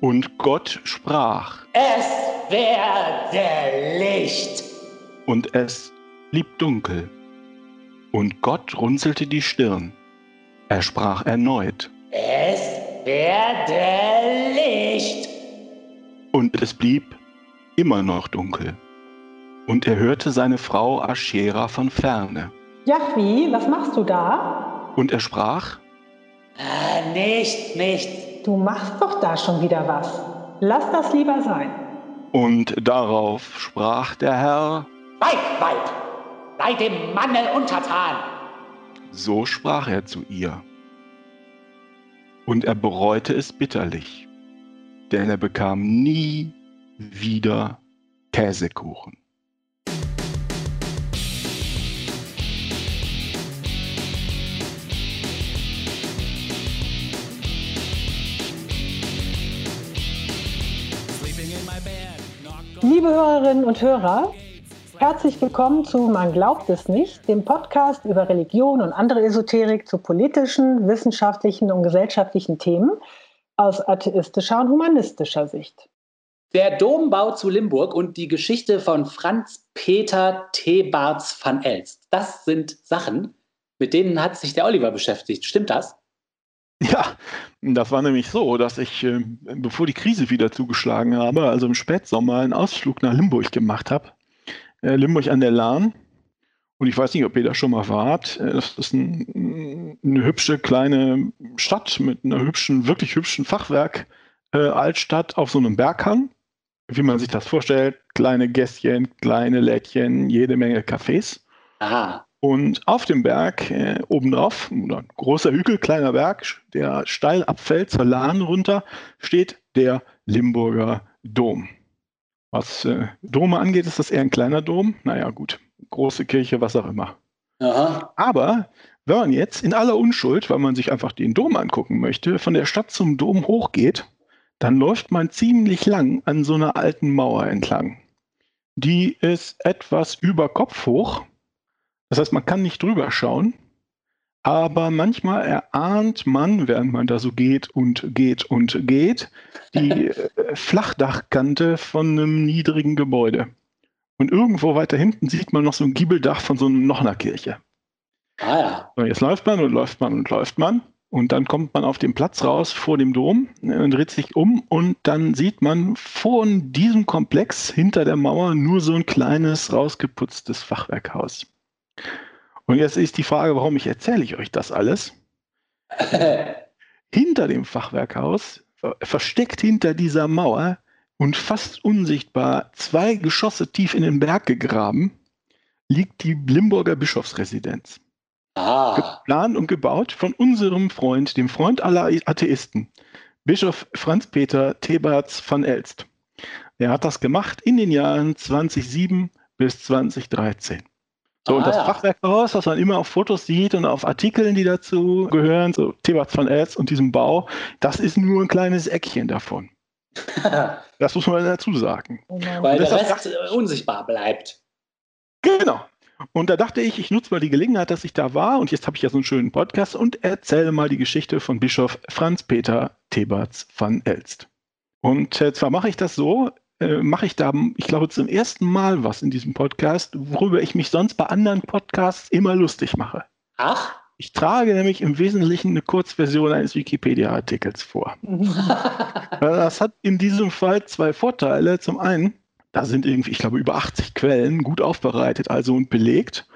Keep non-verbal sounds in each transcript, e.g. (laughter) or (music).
Und Gott sprach. Es werde Licht. Und es blieb dunkel. Und Gott runzelte die Stirn. Er sprach erneut. Es werde Licht. Und es blieb immer noch dunkel. Und er hörte seine Frau Aschera von ferne. Jachwi, was machst du da? Und er sprach, Ah, nicht, nicht. Du machst doch da schon wieder was. Lass das lieber sein. und darauf sprach der Herr, Weib, Weib, sei dem Manne untertan. so sprach er zu ihr. Und er bereute es bitterlich, denn er bekam nie wieder Käsekuchen. Liebe Hörerinnen und Hörer, herzlich willkommen zu Man glaubt es nicht, dem Podcast über Religion und andere Esoterik zu politischen, wissenschaftlichen und gesellschaftlichen Themen aus atheistischer und humanistischer Sicht. Der Dombau zu Limburg und die Geschichte von Franz Peter Thebarts van Elst. Das sind Sachen, mit denen hat sich der Oliver beschäftigt. Stimmt das? Ja, das war nämlich so, dass ich, äh, bevor die Krise wieder zugeschlagen habe, also im Spätsommer einen Ausflug nach Limburg gemacht habe. Äh, Limburg an der Lahn. Und ich weiß nicht, ob ihr da schon mal wart. Äh, Das ist ein, eine hübsche kleine Stadt mit einer hübschen, wirklich hübschen Fachwerk. Äh, Altstadt auf so einem Berghang. Wie man sich das vorstellt, kleine Gässchen, kleine Lädchen, jede Menge Cafés. Aha. Und auf dem Berg äh, obendrauf, oder großer Hügel, kleiner Berg, der steil abfällt zur Lahn runter, steht der Limburger Dom. Was äh, Dome angeht, ist das eher ein kleiner Dom. Naja, gut, große Kirche, was auch immer. Aha. Aber wenn man jetzt in aller Unschuld, weil man sich einfach den Dom angucken möchte, von der Stadt zum Dom hochgeht, dann läuft man ziemlich lang an so einer alten Mauer entlang. Die ist etwas über Kopf hoch. Das heißt, man kann nicht drüber schauen. Aber manchmal erahnt man, während man da so geht und geht und geht, die (laughs) äh, Flachdachkante von einem niedrigen Gebäude. Und irgendwo weiter hinten sieht man noch so ein Giebeldach von so noch einer Kirche. Ah ja. So, jetzt läuft man und läuft man und läuft man. Und dann kommt man auf den Platz raus vor dem Dom äh, und dreht sich um und dann sieht man von diesem Komplex hinter der Mauer nur so ein kleines, rausgeputztes Fachwerkhaus. Und jetzt ist die Frage, warum ich erzähle ich euch das alles? (laughs) Hinter dem Fachwerkhaus, ver- versteckt hinter dieser Mauer und fast unsichtbar, zwei Geschosse tief in den Berg gegraben, liegt die Limburger Bischofsresidenz ah. geplant und gebaut von unserem Freund, dem Freund aller Atheisten, Bischof Franz Peter Thebarts van Elst. Er hat das gemacht in den Jahren 2007 bis 2013. So, und Ah, das ja. Fachwerkhaus, was man immer auf Fotos sieht und auf Artikeln, die dazu gehören, so Thebarts van Elst und diesem Bau, das ist nur ein kleines Eckchen davon. (laughs) Das muss man dazu sagen. Oh. Weil der Rest äh, unsichtbar bleibt. Genau. Und da dachte ich, ich nutze mal die Gelegenheit, dass ich da war und jetzt habe ich ja so einen schönen Podcast und erzähle mal die Geschichte von Bischof Franz Peter Thebarts van Elst. Und äh, zwar mache ich das so, äh, mache ich da, ich glaube, zum ersten Mal was in diesem Podcast, worüber ich mich sonst bei anderen Podcasts immer lustig mache. Ach? Ich trage nämlich im Wesentlichen eine Kurzversion eines Wikipedia-Artikels vor. (laughs) Das hat in diesem Fall zwei Vorteile. Zum einen, da sind irgendwie, ich glaube, über 80 Quellen gut aufbereitet, also und belegt.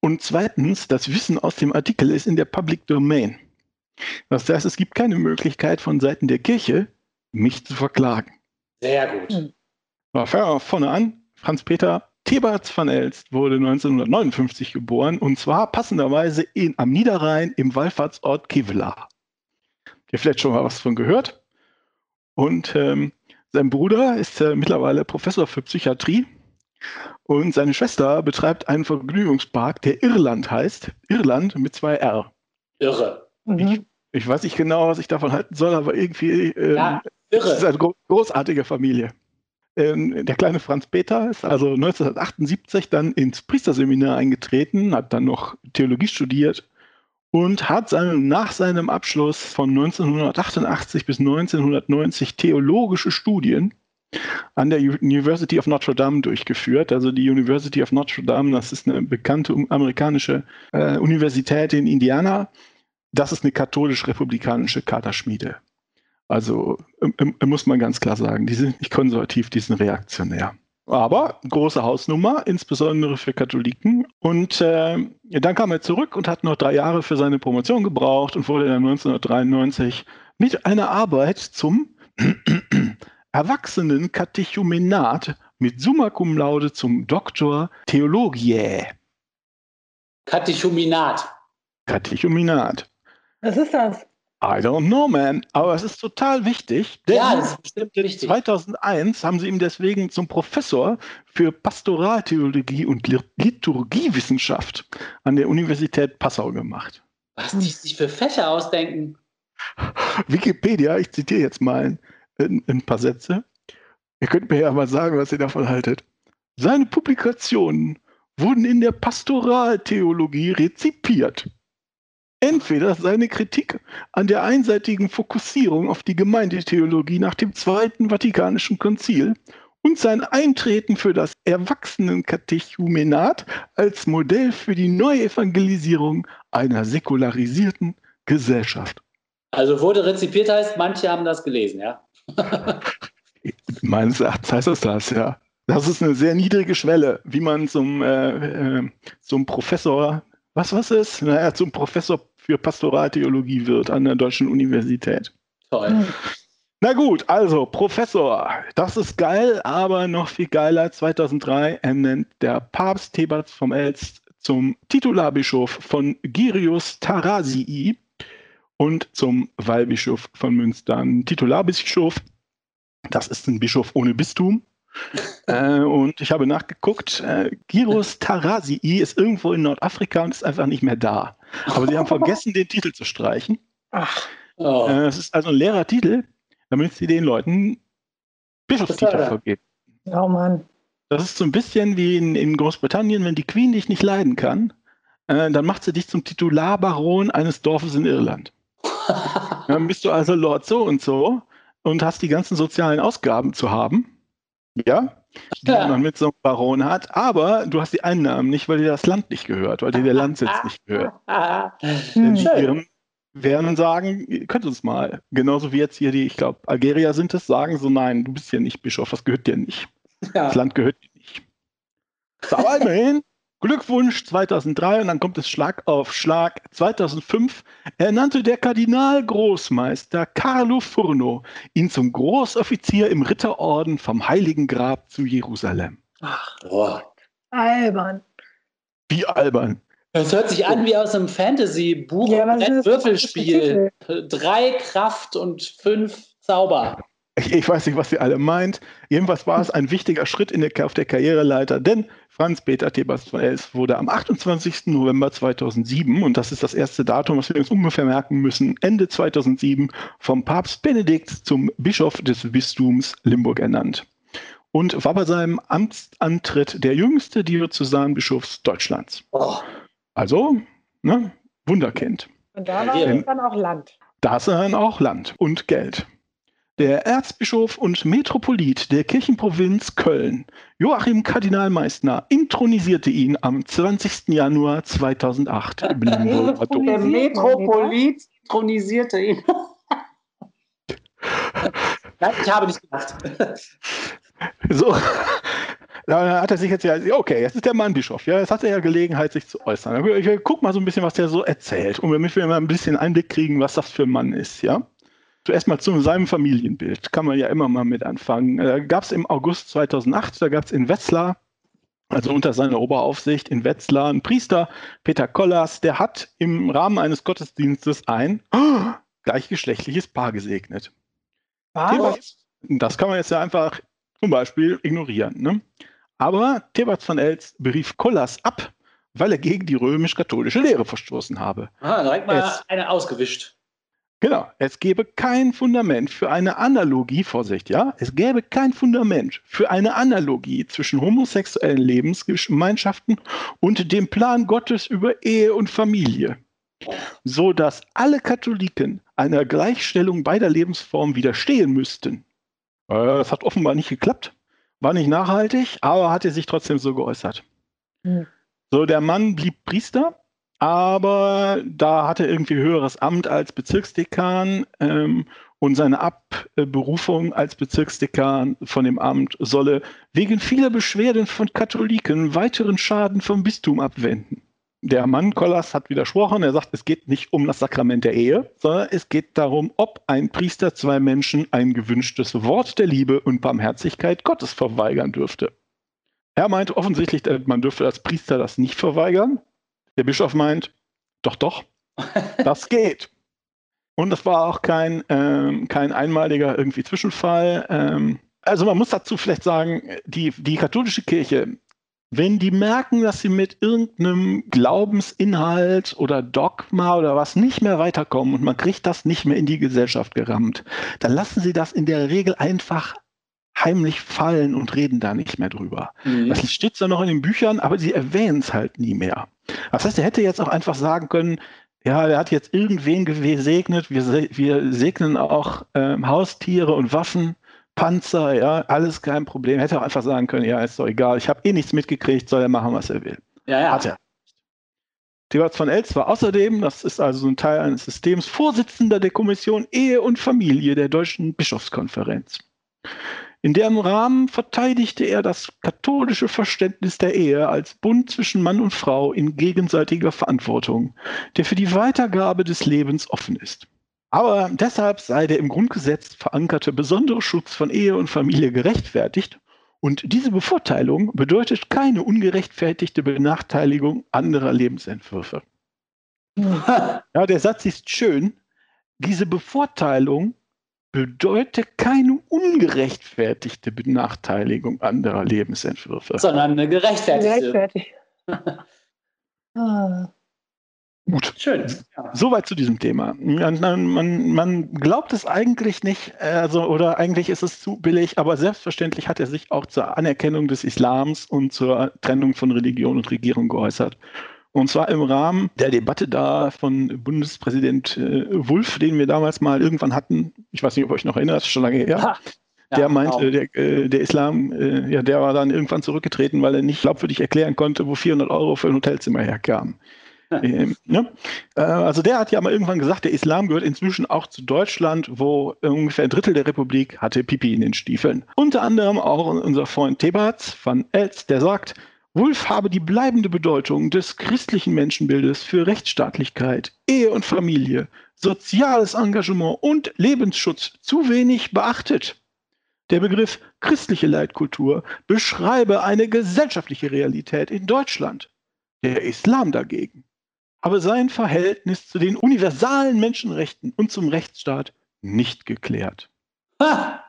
Und zweitens, das Wissen aus dem Artikel ist in der Public Domain. Das heißt, es gibt keine Möglichkeit von Seiten der Kirche, mich zu verklagen. Sehr gut. Fangen wir vorne an. Franz Peter Thebarts van Elst wurde 1959 geboren und zwar passenderweise in, am Niederrhein im Wallfahrtsort Kevelaar. Ihr vielleicht schon mal was von gehört. Und ähm, sein Bruder ist äh, mittlerweile Professor für Psychiatrie und seine Schwester betreibt einen Vergnügungspark, der Irland heißt. Irland mit zwei R. Irre. Mhm. Ich weiß nicht genau, was ich davon halten soll, aber irgendwie ähm, Ja, es ist irre. eine gro großartige Familie. Ähm, der kleine Franz Peter ist also 1978 dann ins Priesterseminar eingetreten, hat dann noch Theologie studiert und hat seinem, nach seinem Abschluss von 1988 bis 1990 theologische Studien an der University of Notre Dame durchgeführt. Also die University of Notre Dame, das ist eine bekannte amerikanische äh, Universität in Indiana. Das ist eine katholisch-republikanische Kaderschmiede. Also äh, muss man ganz klar sagen, die sind nicht konservativ, die sind reaktionär. Aber große Hausnummer, insbesondere für Katholiken. Und äh, dann kam er zurück und hat noch drei Jahre für seine Promotion gebraucht und wurde dann 1993 mit einer Arbeit zum (clears throat) Erwachsenen-Katechumenat mit Summa Cum Laude zum Doktor Theologiae. Katechumenat. Katechumenat. Was ist das? I don't know, man. Aber es ist total wichtig. Denn Ja, das ist bestimmt wichtig. 2001 haben sie ihn deswegen zum Professor für Pastoraltheologie und Lit- Liturgiewissenschaft an der Universität Passau gemacht. Was die sich für Fächer ausdenken. Wikipedia, ich zitiere jetzt mal ein, ein paar Sätze. Ihr könnt mir ja mal sagen, was ihr davon haltet. Seine Publikationen wurden in der Pastoraltheologie rezipiert. Entweder seine Kritik an der einseitigen Fokussierung auf die Gemeindetheologie nach dem Zweiten Vatikanischen Konzil und sein Eintreten für das Erwachsenenkatechumenat als Modell für die Neuevangelisierung einer säkularisierten Gesellschaft. Also wurde rezipiert heißt, manche haben das gelesen, ja. (laughs) Meines Erachtens heißt das das, ja. Das ist eine sehr niedrige Schwelle, wie man zum, äh, äh, zum Professor, was was ist? Naja, zum Professor für Pastoraltheologie wird an der Deutschen Universität. Toll. Na gut, also Professor, das ist geil, aber noch viel geiler. 2003 ernennt der Papst Thebats vom Elst zum Titularbischof von Girius Tarasii und zum Weihbischof von Münster. Ein Titularbischof, das ist ein Bischof ohne Bistum. Äh, und ich habe nachgeguckt, äh, Girius Tarasii ist irgendwo in Nordafrika und ist einfach nicht mehr da. Aber sie haben (laughs) vergessen, den Titel zu streichen. Ach, Oh. Äh, Es ist also ein leerer Titel, damit sie den Leuten Bischofstitel vergeben. oh Mann. Das ist so ein bisschen wie in, in Großbritannien, wenn die Queen dich nicht leiden kann, äh, dann macht sie dich zum Titularbaron eines Dorfes in Irland. (laughs) Dann bist du also Lord so und so und hast die ganzen sozialen Ausgaben zu haben. Ja, die Ja. man mit so einem Baron hat, aber du hast die Einnahmen nicht, weil dir das Land nicht gehört, weil dir der Landsitz nicht gehört. Hm. Die. Iren werden sagen, ihr könnt uns mal. Genauso wie jetzt hier die, ich glaube, Algerier sind es, sagen so, nein, du bist hier nicht Bischof, das gehört dir nicht. Das Ja. Land gehört dir nicht. Aber immerhin, Glückwunsch 2003 und dann kommt es Schlag auf Schlag. 2005 ernannte der Kardinalgroßmeister Carlo Furno ihn zum Großoffizier im Ritterorden vom Heiligen Grab zu Jerusalem. Ach, Oh. albern. Wie albern. Das hört sich an wie aus einem Fantasy-Buch. Ja, ein? Würfelspiel. Drei Kraft und fünf Zauber. Ich, (laughs) ich weiß nicht, was ihr alle meint. Jedenfalls war es ein wichtiger Schritt in der, auf der Karriereleiter, denn Franz-Peter Thebats von Els wurde am 28. November 2007, und das ist das erste Datum, was wir uns ungefähr merken müssen, Ende 2007 vom Papst Benedikt zum Bischof des Bistums Limburg ernannt. Und war bei seinem Amtsantritt der jüngste Diözesanbischofs Deutschlands. Oh. Also, ne, Wunderkind. Und da war es dann auch Land. Da ist dann auch Land und Geld. Der Erzbischof und Metropolit der Kirchenprovinz Köln, Joachim Kardinal Meissner, intronisierte ihn am 20. Januar 2008 im Limburger Dom. Der Metropolit tronisierte ihn. (laughs) Nein, ich habe nicht gedacht. (laughs) So. Da hat er sich jetzt ja, okay, jetzt ist der Mann Bischof, ja, jetzt hat er ja Gelegenheit, sich zu äußern. Ich guck mal so ein bisschen, was der so erzählt, und damit wir mal ein bisschen Einblick kriegen, was das für ein Mann ist, ja. Zuerst mal zu seinem Familienbild, kann man ja immer mal mit anfangen. Da gab es im August 2008, da gab es in Wetzlar, also unter seiner Oberaufsicht in Wetzlar, einen Priester, Peter Kollers, der hat im Rahmen eines Gottesdienstes ein oh, (gasps) gleichgeschlechtliches Paar gesegnet. Was? Das kann man jetzt ja einfach zum Beispiel ignorieren. Ne? Aber Thebats von Els berief Kollers ab, weil er gegen die römisch-katholische Lehre verstoßen habe. Ah, direkt mal Es- eine ausgewischt. Genau, es gäbe kein Fundament für eine Analogie, Vorsicht, ja, es gäbe kein Fundament für eine Analogie zwischen homosexuellen Lebensgemeinschaften und dem Plan Gottes über Ehe und Familie. so dass alle Katholiken einer Gleichstellung beider Lebensformen widerstehen müssten. Äh, das hat offenbar nicht geklappt, war nicht nachhaltig, aber hat er sich trotzdem so geäußert. Mhm. So, der Mann blieb Priester, aber da hatte er irgendwie höheres Amt als Bezirksdekan ähm, und seine Abberufung als Bezirksdekan von dem Amt solle wegen vieler Beschwerden von Katholiken weiteren Schaden vom Bistum abwenden. Der Mann Kollas hat widersprochen. Er sagt, es geht nicht um das Sakrament der Ehe, sondern es geht darum, ob ein Priester zwei Menschen ein gewünschtes Wort der Liebe und Barmherzigkeit Gottes verweigern dürfte. Er meint offensichtlich, man dürfte als Priester das nicht verweigern. Der Bischof meint, doch, doch, das geht. Und das war auch kein, ähm, kein einmaliger irgendwie Zwischenfall. Ähm, also man muss dazu vielleicht sagen, die, die katholische Kirche wenn die merken, dass sie mit irgendeinem Glaubensinhalt oder Dogma oder was nicht mehr weiterkommen und man kriegt das nicht mehr in die Gesellschaft gerammt, dann lassen sie das in der Regel einfach heimlich fallen und reden da nicht mehr drüber. Mhm. Das steht zwar noch in den Büchern, aber sie erwähnen es halt nie mehr. Das heißt, er hätte jetzt auch einfach sagen können, ja, der hat jetzt irgendwen gesegnet, wir, wir segnen auch ähm, Haustiere und Waffen Panzer, ja, alles kein Problem. Hätte auch einfach sagen können, ja, ist doch egal, ich habe eh nichts mitgekriegt, soll er machen, was er will. Ja, ja. Hat er. Theobald von Elz war außerdem, das ist also ein Teil eines Systems, Vorsitzender der Kommission Ehe und Familie der Deutschen Bischofskonferenz. In deren Rahmen verteidigte er das katholische Verständnis der Ehe als Bund zwischen Mann und Frau in gegenseitiger Verantwortung, der für die Weitergabe des Lebens offen ist. Aber deshalb sei der im Grundgesetz verankerte besondere Schutz von Ehe und Familie gerechtfertigt und diese Bevorteilung bedeutet keine ungerechtfertigte Benachteiligung anderer Lebensentwürfe. (laughs) Ja, der Satz ist schön. Diese Bevorteilung bedeutet keine ungerechtfertigte Benachteiligung anderer Lebensentwürfe. Sondern eine gerechtfertigte. Gerechtfertigt. (laughs) ah. Gut. Schön. Ja. Soweit zu diesem Thema. Man, man, man, glaubt es eigentlich nicht, also, oder eigentlich ist es zu billig, aber selbstverständlich hat er sich auch zur Anerkennung des Islams und zur Trennung von Religion und Regierung geäußert. Und zwar im Rahmen der Debatte da von Bundespräsident äh, Wulff, den wir damals mal irgendwann hatten. Ich weiß nicht, ob ihr euch noch erinnert, schon lange her. Ha. Ja, der meinte, genau. der, äh, der, Islam, äh, ja, der war dann irgendwann zurückgetreten, weil er nicht glaubwürdig erklären konnte, wo 400 Euro für ein Hotelzimmer herkamen. ähm, ne? äh, also der hat ja mal irgendwann gesagt, der Islam gehört inzwischen auch zu Deutschland, wo ungefähr ein Drittel der Republik hatte Pipi in den Stiefeln. Unter anderem auch unser Freund Thebats van Elz, der sagt, Wulff habe die bleibende Bedeutung des christlichen Menschenbildes für Rechtsstaatlichkeit, Ehe und Familie, soziales Engagement und Lebensschutz zu wenig beachtet. Der Begriff christliche Leitkultur beschreibe eine gesellschaftliche Realität in Deutschland. Der Islam dagegen aber sein Verhältnis zu den universalen Menschenrechten und zum Rechtsstaat nicht geklärt. Ha!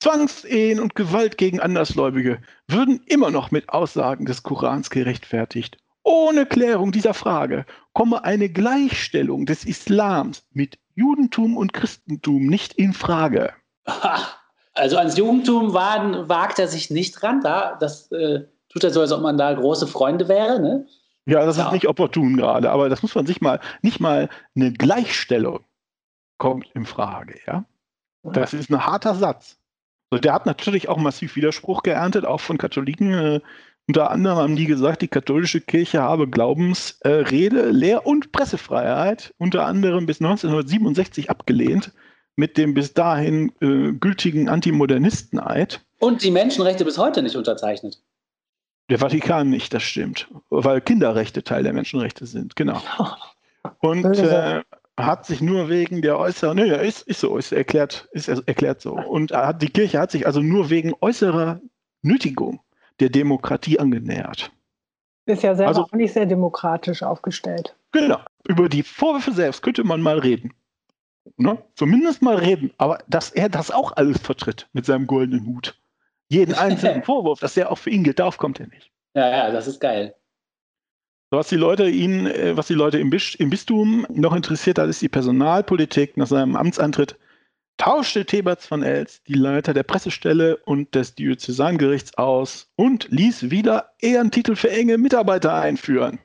Zwangsehen und Gewalt gegen Andersgläubige würden immer noch mit Aussagen des Korans gerechtfertigt. Ohne Klärung dieser Frage komme eine Gleichstellung des Islams mit Judentum und Christentum nicht in Frage. Also ans Judentum wagt er sich nicht ran. Da, das äh, tut er so, als ob man da große Freunde wäre. Ne? Ja, das ja. ist nicht opportun gerade, aber das muss man sich mal, nicht mal eine Gleichstellung kommt in Frage, ja. Das ist ein harter Satz. So, der hat natürlich auch massiv Widerspruch geerntet, auch von Katholiken. Äh, unter anderem haben die gesagt, die katholische Kirche habe Glaubensrede, äh, Lehr- und Pressefreiheit unter anderem bis 1967 abgelehnt mit dem bis dahin äh, gültigen Antimodernisteneid. Und die Menschenrechte bis heute nicht unterzeichnet. Der Vatikan nicht, das stimmt. Weil Kinderrechte Teil der Menschenrechte sind, genau. (laughs) Und äh, hat sich nur wegen der äußeren, nee, ist, ist so, ist erklärt, ist erklärt so. Und hat, die Kirche hat sich also nur wegen äußerer Nötigung der Demokratie angenähert. Ist ja selber also, auch nicht sehr demokratisch aufgestellt. Genau. Über die Vorwürfe selbst könnte man mal reden. Ne? Zumindest mal reden. Aber dass er das auch alles vertritt mit seinem goldenen Hut jeden einzelnen (laughs) Vorwurf, dass der auch für ihn gilt, darauf kommt er nicht. Ja, ja, das ist geil. Was die Leute ihn, äh, was die Leute im, Bis im Bistum noch interessiert hat, ist die Personalpolitik. Nach seinem Amtsantritt tauschte Theberts von Els die Leiter der Pressestelle und des Diözesangerichts aus und ließ wieder Ehrentitel für enge Mitarbeiter einführen.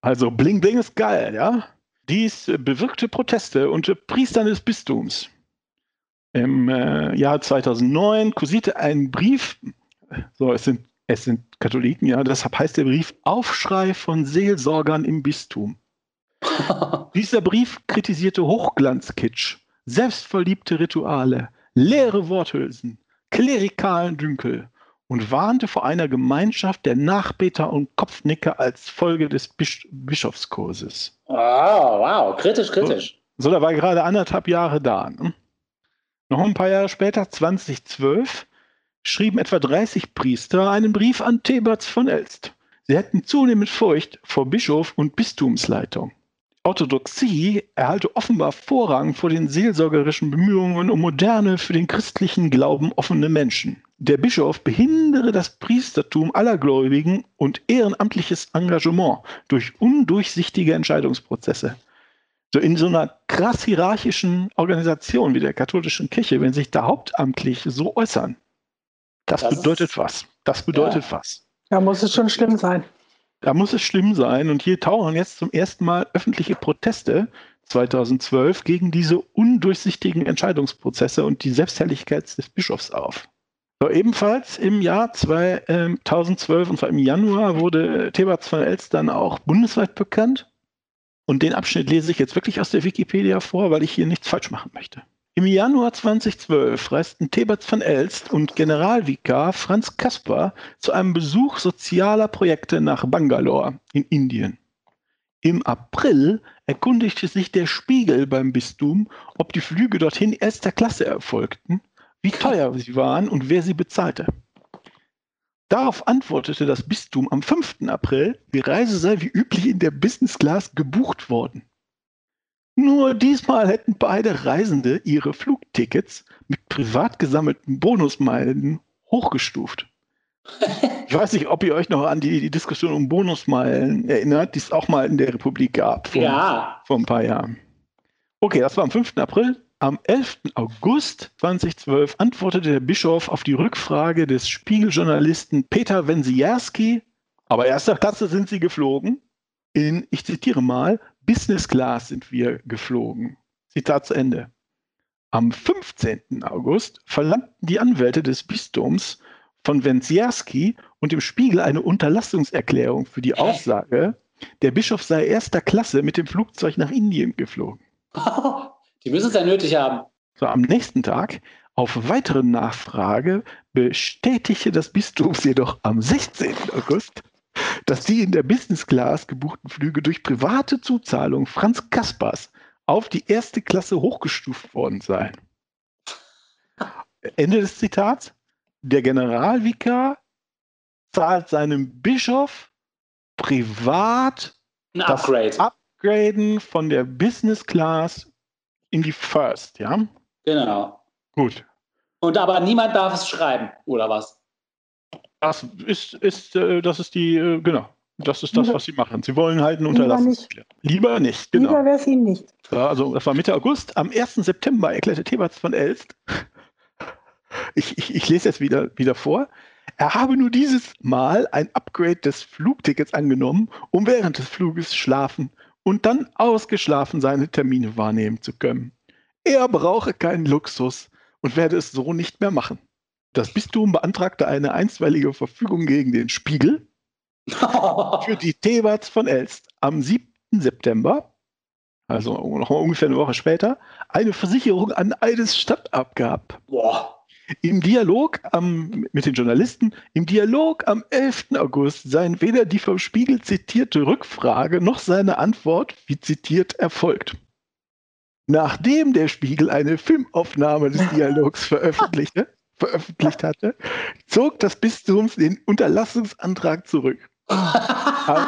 Also Bling Bling ist geil, ja? Dies bewirkte Proteste unter Priestern des Bistums. Im äh, Jahr 2009 kursierte ein Brief, so es sind, es sind Katholiken, ja, deshalb heißt der Brief Aufschrei von Seelsorgern im Bistum. (laughs) Dieser Brief kritisierte Hochglanzkitsch, selbstverliebte Rituale, leere Worthülsen, klerikalen Dünkel und warnte vor einer Gemeinschaft der Nachbeter und Kopfnicker als Folge des Bisch Bischofskurses. Oh, wow, kritisch, kritisch. So, so, da war gerade anderthalb Jahre da. Ne? Noch ein paar Jahre später, 2012, schrieben etwa 30 Priester einen Brief an Theberts von Elst. Sie hätten zunehmend Furcht vor Bischof und Bistumsleitung. Orthodoxie erhalte offenbar Vorrang vor den seelsorgerischen Bemühungen um moderne, für den christlichen Glauben offene Menschen. Der Bischof behindere das Priestertum aller Gläubigen und ehrenamtliches Engagement durch undurchsichtige Entscheidungsprozesse. So in so einer krass hierarchischen Organisation wie der katholischen Kirche, wenn sich da hauptamtlich so äußern, das, das bedeutet ist, was. Das bedeutet ja. was. Da muss es schon schlimm sein. Da muss es schlimm sein. Und hier tauchen jetzt zum ersten Mal öffentliche Proteste 2012 gegen diese undurchsichtigen Entscheidungsprozesse und die Selbstherrlichkeit des Bischofs auf. So, ebenfalls im Jahr 2012, und zwar im Januar, wurde Thebats von Elst dann auch bundesweit bekannt. Und den Abschnitt lese ich jetzt wirklich aus der Wikipedia vor, weil ich hier nichts falsch machen möchte. Im Januar 2012 reisten Theberts von Elst und Generalvikar Franz Kasper zu einem Besuch sozialer Projekte nach Bangalore in Indien. Im April erkundigte sich der Spiegel beim Bistum, ob die Flüge dorthin erster Klasse erfolgten, wie teuer sie waren und wer sie bezahlte. Darauf antwortete das Bistum am 5. April, die Reise sei wie üblich in der Business Class gebucht worden. Nur diesmal hätten beide Reisende ihre Flugtickets mit privat gesammelten Bonusmeilen hochgestuft. Ich weiß nicht, ob ihr euch noch an die, die Diskussion um Bonusmeilen erinnert, die es auch mal in der Republik gab. Vor, ja. Vor ein paar Jahren. Okay, das war am 5. April. Am 11. August 2012 antwortete der Bischof auf die Rückfrage des Spiegeljournalisten Peter Wensierski, aber erster Klasse sind sie geflogen, in, ich zitiere mal, Business Class sind wir geflogen. Zitat zu Ende. Am 15. August verlangten die Anwälte des Bistums von Wenzierski und dem Spiegel eine Unterlassungserklärung für die Aussage, der Bischof sei erster Klasse mit dem Flugzeug nach Indien geflogen. (laughs) Die müssen es ja nötig haben. So, am nächsten Tag, auf weitere Nachfrage, bestätigte das Bistum jedoch am 16. August, dass die in der Business Class gebuchten Flüge durch private Zuzahlung Franz Kaspers auf die erste Klasse hochgestuft worden seien. Ende des Zitats. Der Generalvikar zahlt seinem Bischof privat Ein Upgrade. das Upgraden von der Business Class in die First, ja? Genau. Gut. Und aber niemand darf es schreiben, oder was? Das ist, ist, äh, das ist die, äh, genau. Das ist das, was sie machen. Sie wollen halt einen Unterlassungserklärung. Lieber nicht, genau. Lieber wäre es ihnen nicht. Ja, also das war Mitte August. Am 1. September erklärte Theberts von Elst, (laughs) ich, ich, ich lese jetzt wieder, wieder vor, er habe nur dieses Mal ein Upgrade des Flugtickets angenommen, um während des Fluges schlafen und dann ausgeschlafen seine Termine wahrnehmen zu können. Er brauche keinen Luxus und werde es so nicht mehr machen. Das Bistum beantragte eine einstweilige Verfügung gegen den Spiegel (laughs) für die Theberts von Elst am 7. September, also noch mal ungefähr eine Woche später, eine Versicherung an Eides Stadt abgab. Boah. Im Dialog am, mit den Journalisten, im Dialog am 11. August seien weder die vom Spiegel zitierte Rückfrage noch seine Antwort, wie zitiert, erfolgt. Nachdem der Spiegel eine Filmaufnahme des (laughs) Dialogs veröffentlichte, veröffentlicht hatte, zog das Bistum den Unterlassungsantrag zurück. (laughs) am,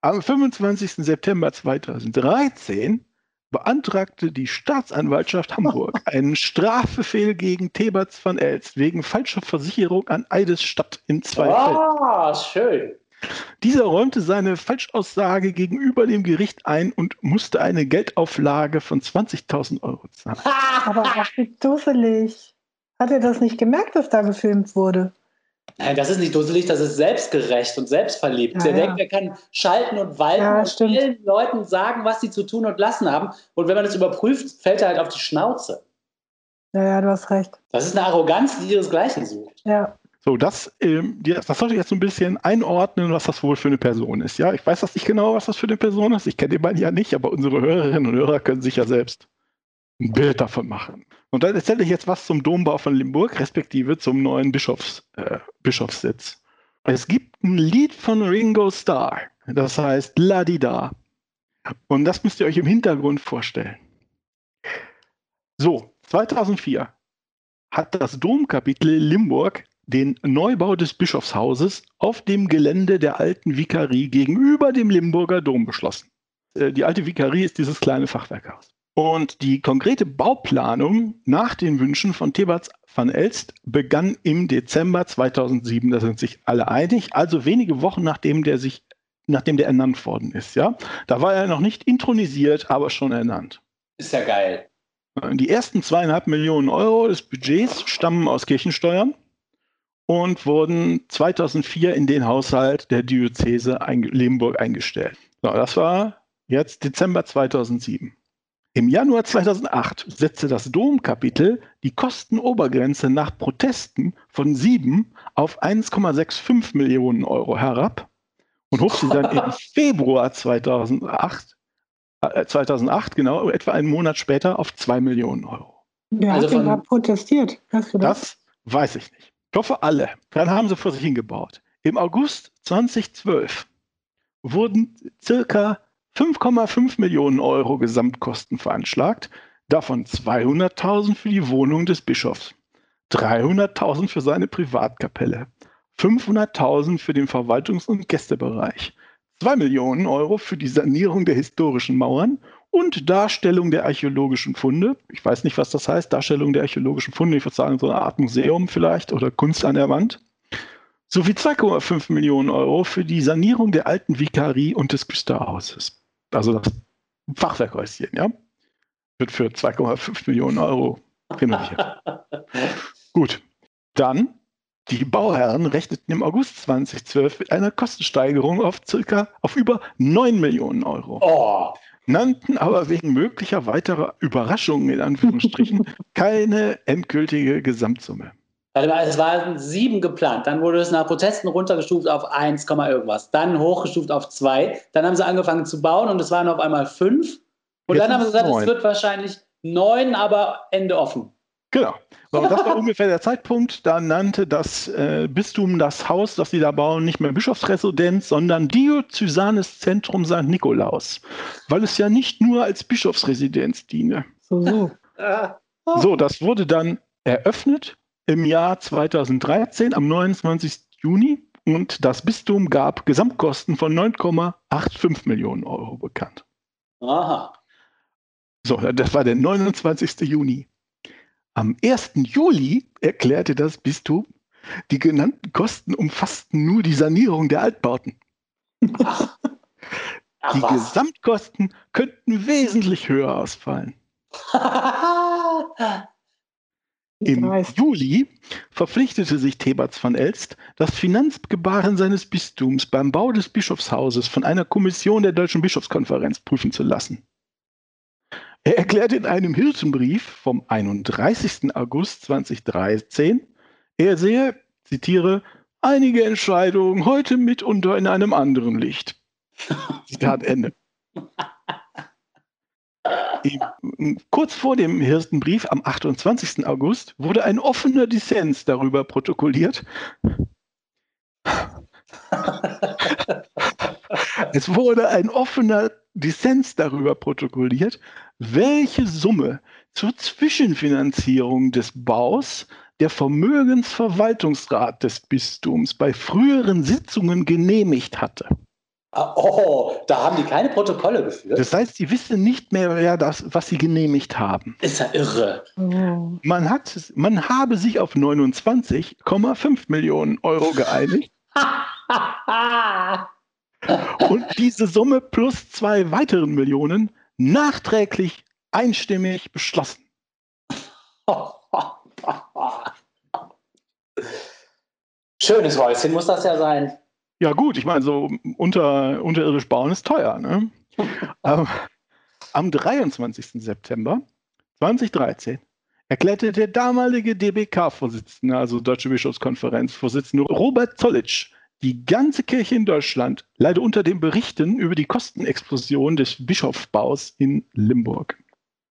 am 25. September 2013 beantragte die Staatsanwaltschaft Hamburg (laughs) einen Strafbefehl gegen Theberts von Elst wegen falscher Versicherung an Eidesstadt in zwei Ah, oh, schön. Dieser räumte seine Falschaussage gegenüber dem Gericht ein und musste eine Geldauflage von 20.000 Euro zahlen. (laughs) Aber ach, wie dusselig. Hat er das nicht gemerkt, dass da gefilmt wurde? Nein, das ist nicht dusselig, das ist selbstgerecht und selbstverliebt. Ja, der ja. denkt, er kann schalten und walten Ja, und stimmt. vielen Leuten sagen, was sie zu tun und lassen haben. Und wenn man das überprüft, fällt er halt auf die Schnauze. Ja, ja, du hast recht. Das ist eine Arroganz, die ihresgleichen sucht. Ja. So, das, ähm, das sollte ich jetzt so ein bisschen einordnen, was das wohl für eine Person ist. Ja, ich weiß das nicht genau, was das für eine Person ist. Ich kenne den Mann ja nicht, aber unsere Hörerinnen und Hörer können sich ja selbst ein Bild davon machen. Und dann erzähle ich jetzt was zum Dombau von Limburg, respektive zum neuen Bischofs, äh, Bischofssitz. Es gibt ein Lied von Ringo Starr, das heißt La Di. Und das müsst ihr euch im Hintergrund vorstellen. So, 2004 hat das Domkapitel Limburg den Neubau des Bischofshauses auf dem Gelände der alten Vikarie gegenüber dem Limburger Dom beschlossen. Äh, Die alte Vikarie ist dieses kleine Fachwerkhaus. Und die konkrete Bauplanung nach den Wünschen von Thebats van Elst begann im Dezember 2007. Da sind sich alle einig. Also wenige Wochen nachdem der sich, nachdem der ernannt worden ist. Ja, da war er noch nicht intronisiert, aber schon ernannt. Ist ja geil. Die ersten zweieinhalb Millionen Euro des Budgets stammen aus Kirchensteuern und wurden 2004 in den Haushalt der Diözese einge Lemberg eingestellt. So, das war jetzt Dezember 2007. Im Januar 2008 setzte das Domkapitel die Kostenobergrenze nach Protesten von 7 auf 1,65 Millionen Euro herab und hob sie dann im (laughs) Februar 2008 äh, 2008, genau, etwa einen Monat später auf 2 Millionen Euro. Wer Also hat denn da protestiert? Das? Das weiß ich nicht. Ich hoffe alle. Dann haben sie vor sich hingebaut. Im August 2012 wurden circa 5,5 Millionen Euro Gesamtkosten veranschlagt, davon 200.000 für die Wohnung des Bischofs, 300.000 für seine Privatkapelle, 500.000 für den Verwaltungs- und Gästebereich, 2 Millionen Euro für die Sanierung der historischen Mauern und Darstellung der archäologischen Funde. Ich weiß nicht, was das heißt, Darstellung der archäologischen Funde. Ich würde sagen, so eine Art Museum vielleicht oder Kunst an der Wand. Sowie 2,5 Millionen Euro für die Sanierung der alten Vikarie und des Küsterhauses. Also das Fachwerkhäuschen, ja. Wird für 2,5 Millionen Euro renoviert. (laughs) Gut. Dann, die Bauherren rechneten im August 2012 mit einer Kostensteigerung auf circa auf über 9 Millionen Euro Oh, nannten aber wegen möglicher weiterer Überraschungen in Anführungsstrichen (laughs) keine endgültige Gesamtsumme. Warte mal, es waren sieben geplant. Dann wurde es nach Protesten runtergestuft auf 1, Komma irgendwas. Dann hochgestuft auf 2. Dann haben sie angefangen zu bauen und es waren auf einmal 5. Und Jetzt dann haben sie es gesagt, es neun. wird wahrscheinlich 9, aber Ende offen. Genau. So, und das war ungefähr der Zeitpunkt, da nannte das äh, Bistum das Haus, das sie da bauen, nicht mehr Bischofsresidenz, sondern Diözesanes Zentrum St. Nikolaus, weil es ja nicht nur als Bischofsresidenz diene. So, so. So, das wurde dann eröffnet im Jahr 2013 am 29. Juni und das Bistum gab Gesamtkosten von 9,85 Millionen Euro bekannt. Aha. So, das war der 29. Juni. Am 1. Juli erklärte das Bistum, die genannten Kosten umfassten nur die Sanierung der Altbauten. Ach, Ach Die was. Gesamtkosten könnten wesentlich höher ausfallen. (laughs) Im. Juli verpflichtete sich Thebats van Elst, das Finanzgebaren seines Bistums beim Bau des Bischofshauses von einer Kommission der Deutschen Bischofskonferenz prüfen zu lassen. Er erklärte in einem Hirtenbrief vom 31. August 2013, er sehe, zitiere, einige Entscheidungen heute mitunter in einem anderen Licht. (laughs) Zitat Ende. Kurz vor dem Hirstenbrief am 28. August wurde ein offener Dissens darüber protokolliert. Es wurde ein offener Dissens darüber protokolliert, welche Summe zur Zwischenfinanzierung des Baus der Vermögensverwaltungsrat des Bistums bei früheren Sitzungen genehmigt hatte. Ah, Oh, da haben die keine Protokolle geführt. Das heißt, sie wissen nicht mehr, wer das, was sie genehmigt haben. ist ja irre. Oh. Man, hat, man habe sich auf 29,5 Millionen Euro geeinigt (laughs) und diese Summe plus zwei weiteren Millionen nachträglich einstimmig beschlossen. Schönes Häuschen muss das ja sein. Ja, gut, ich meine, so unter, unterirdisch bauen ist teuer. Ne? ähm, am 23. September 2013 erklärte der damalige DBK-Vorsitzende, also Deutsche Bischofskonferenz-Vorsitzende Robert Zollitsch, die ganze Kirche in Deutschland leide unter den Berichten über die Kostenexplosion des Bischofsbaus in Limburg.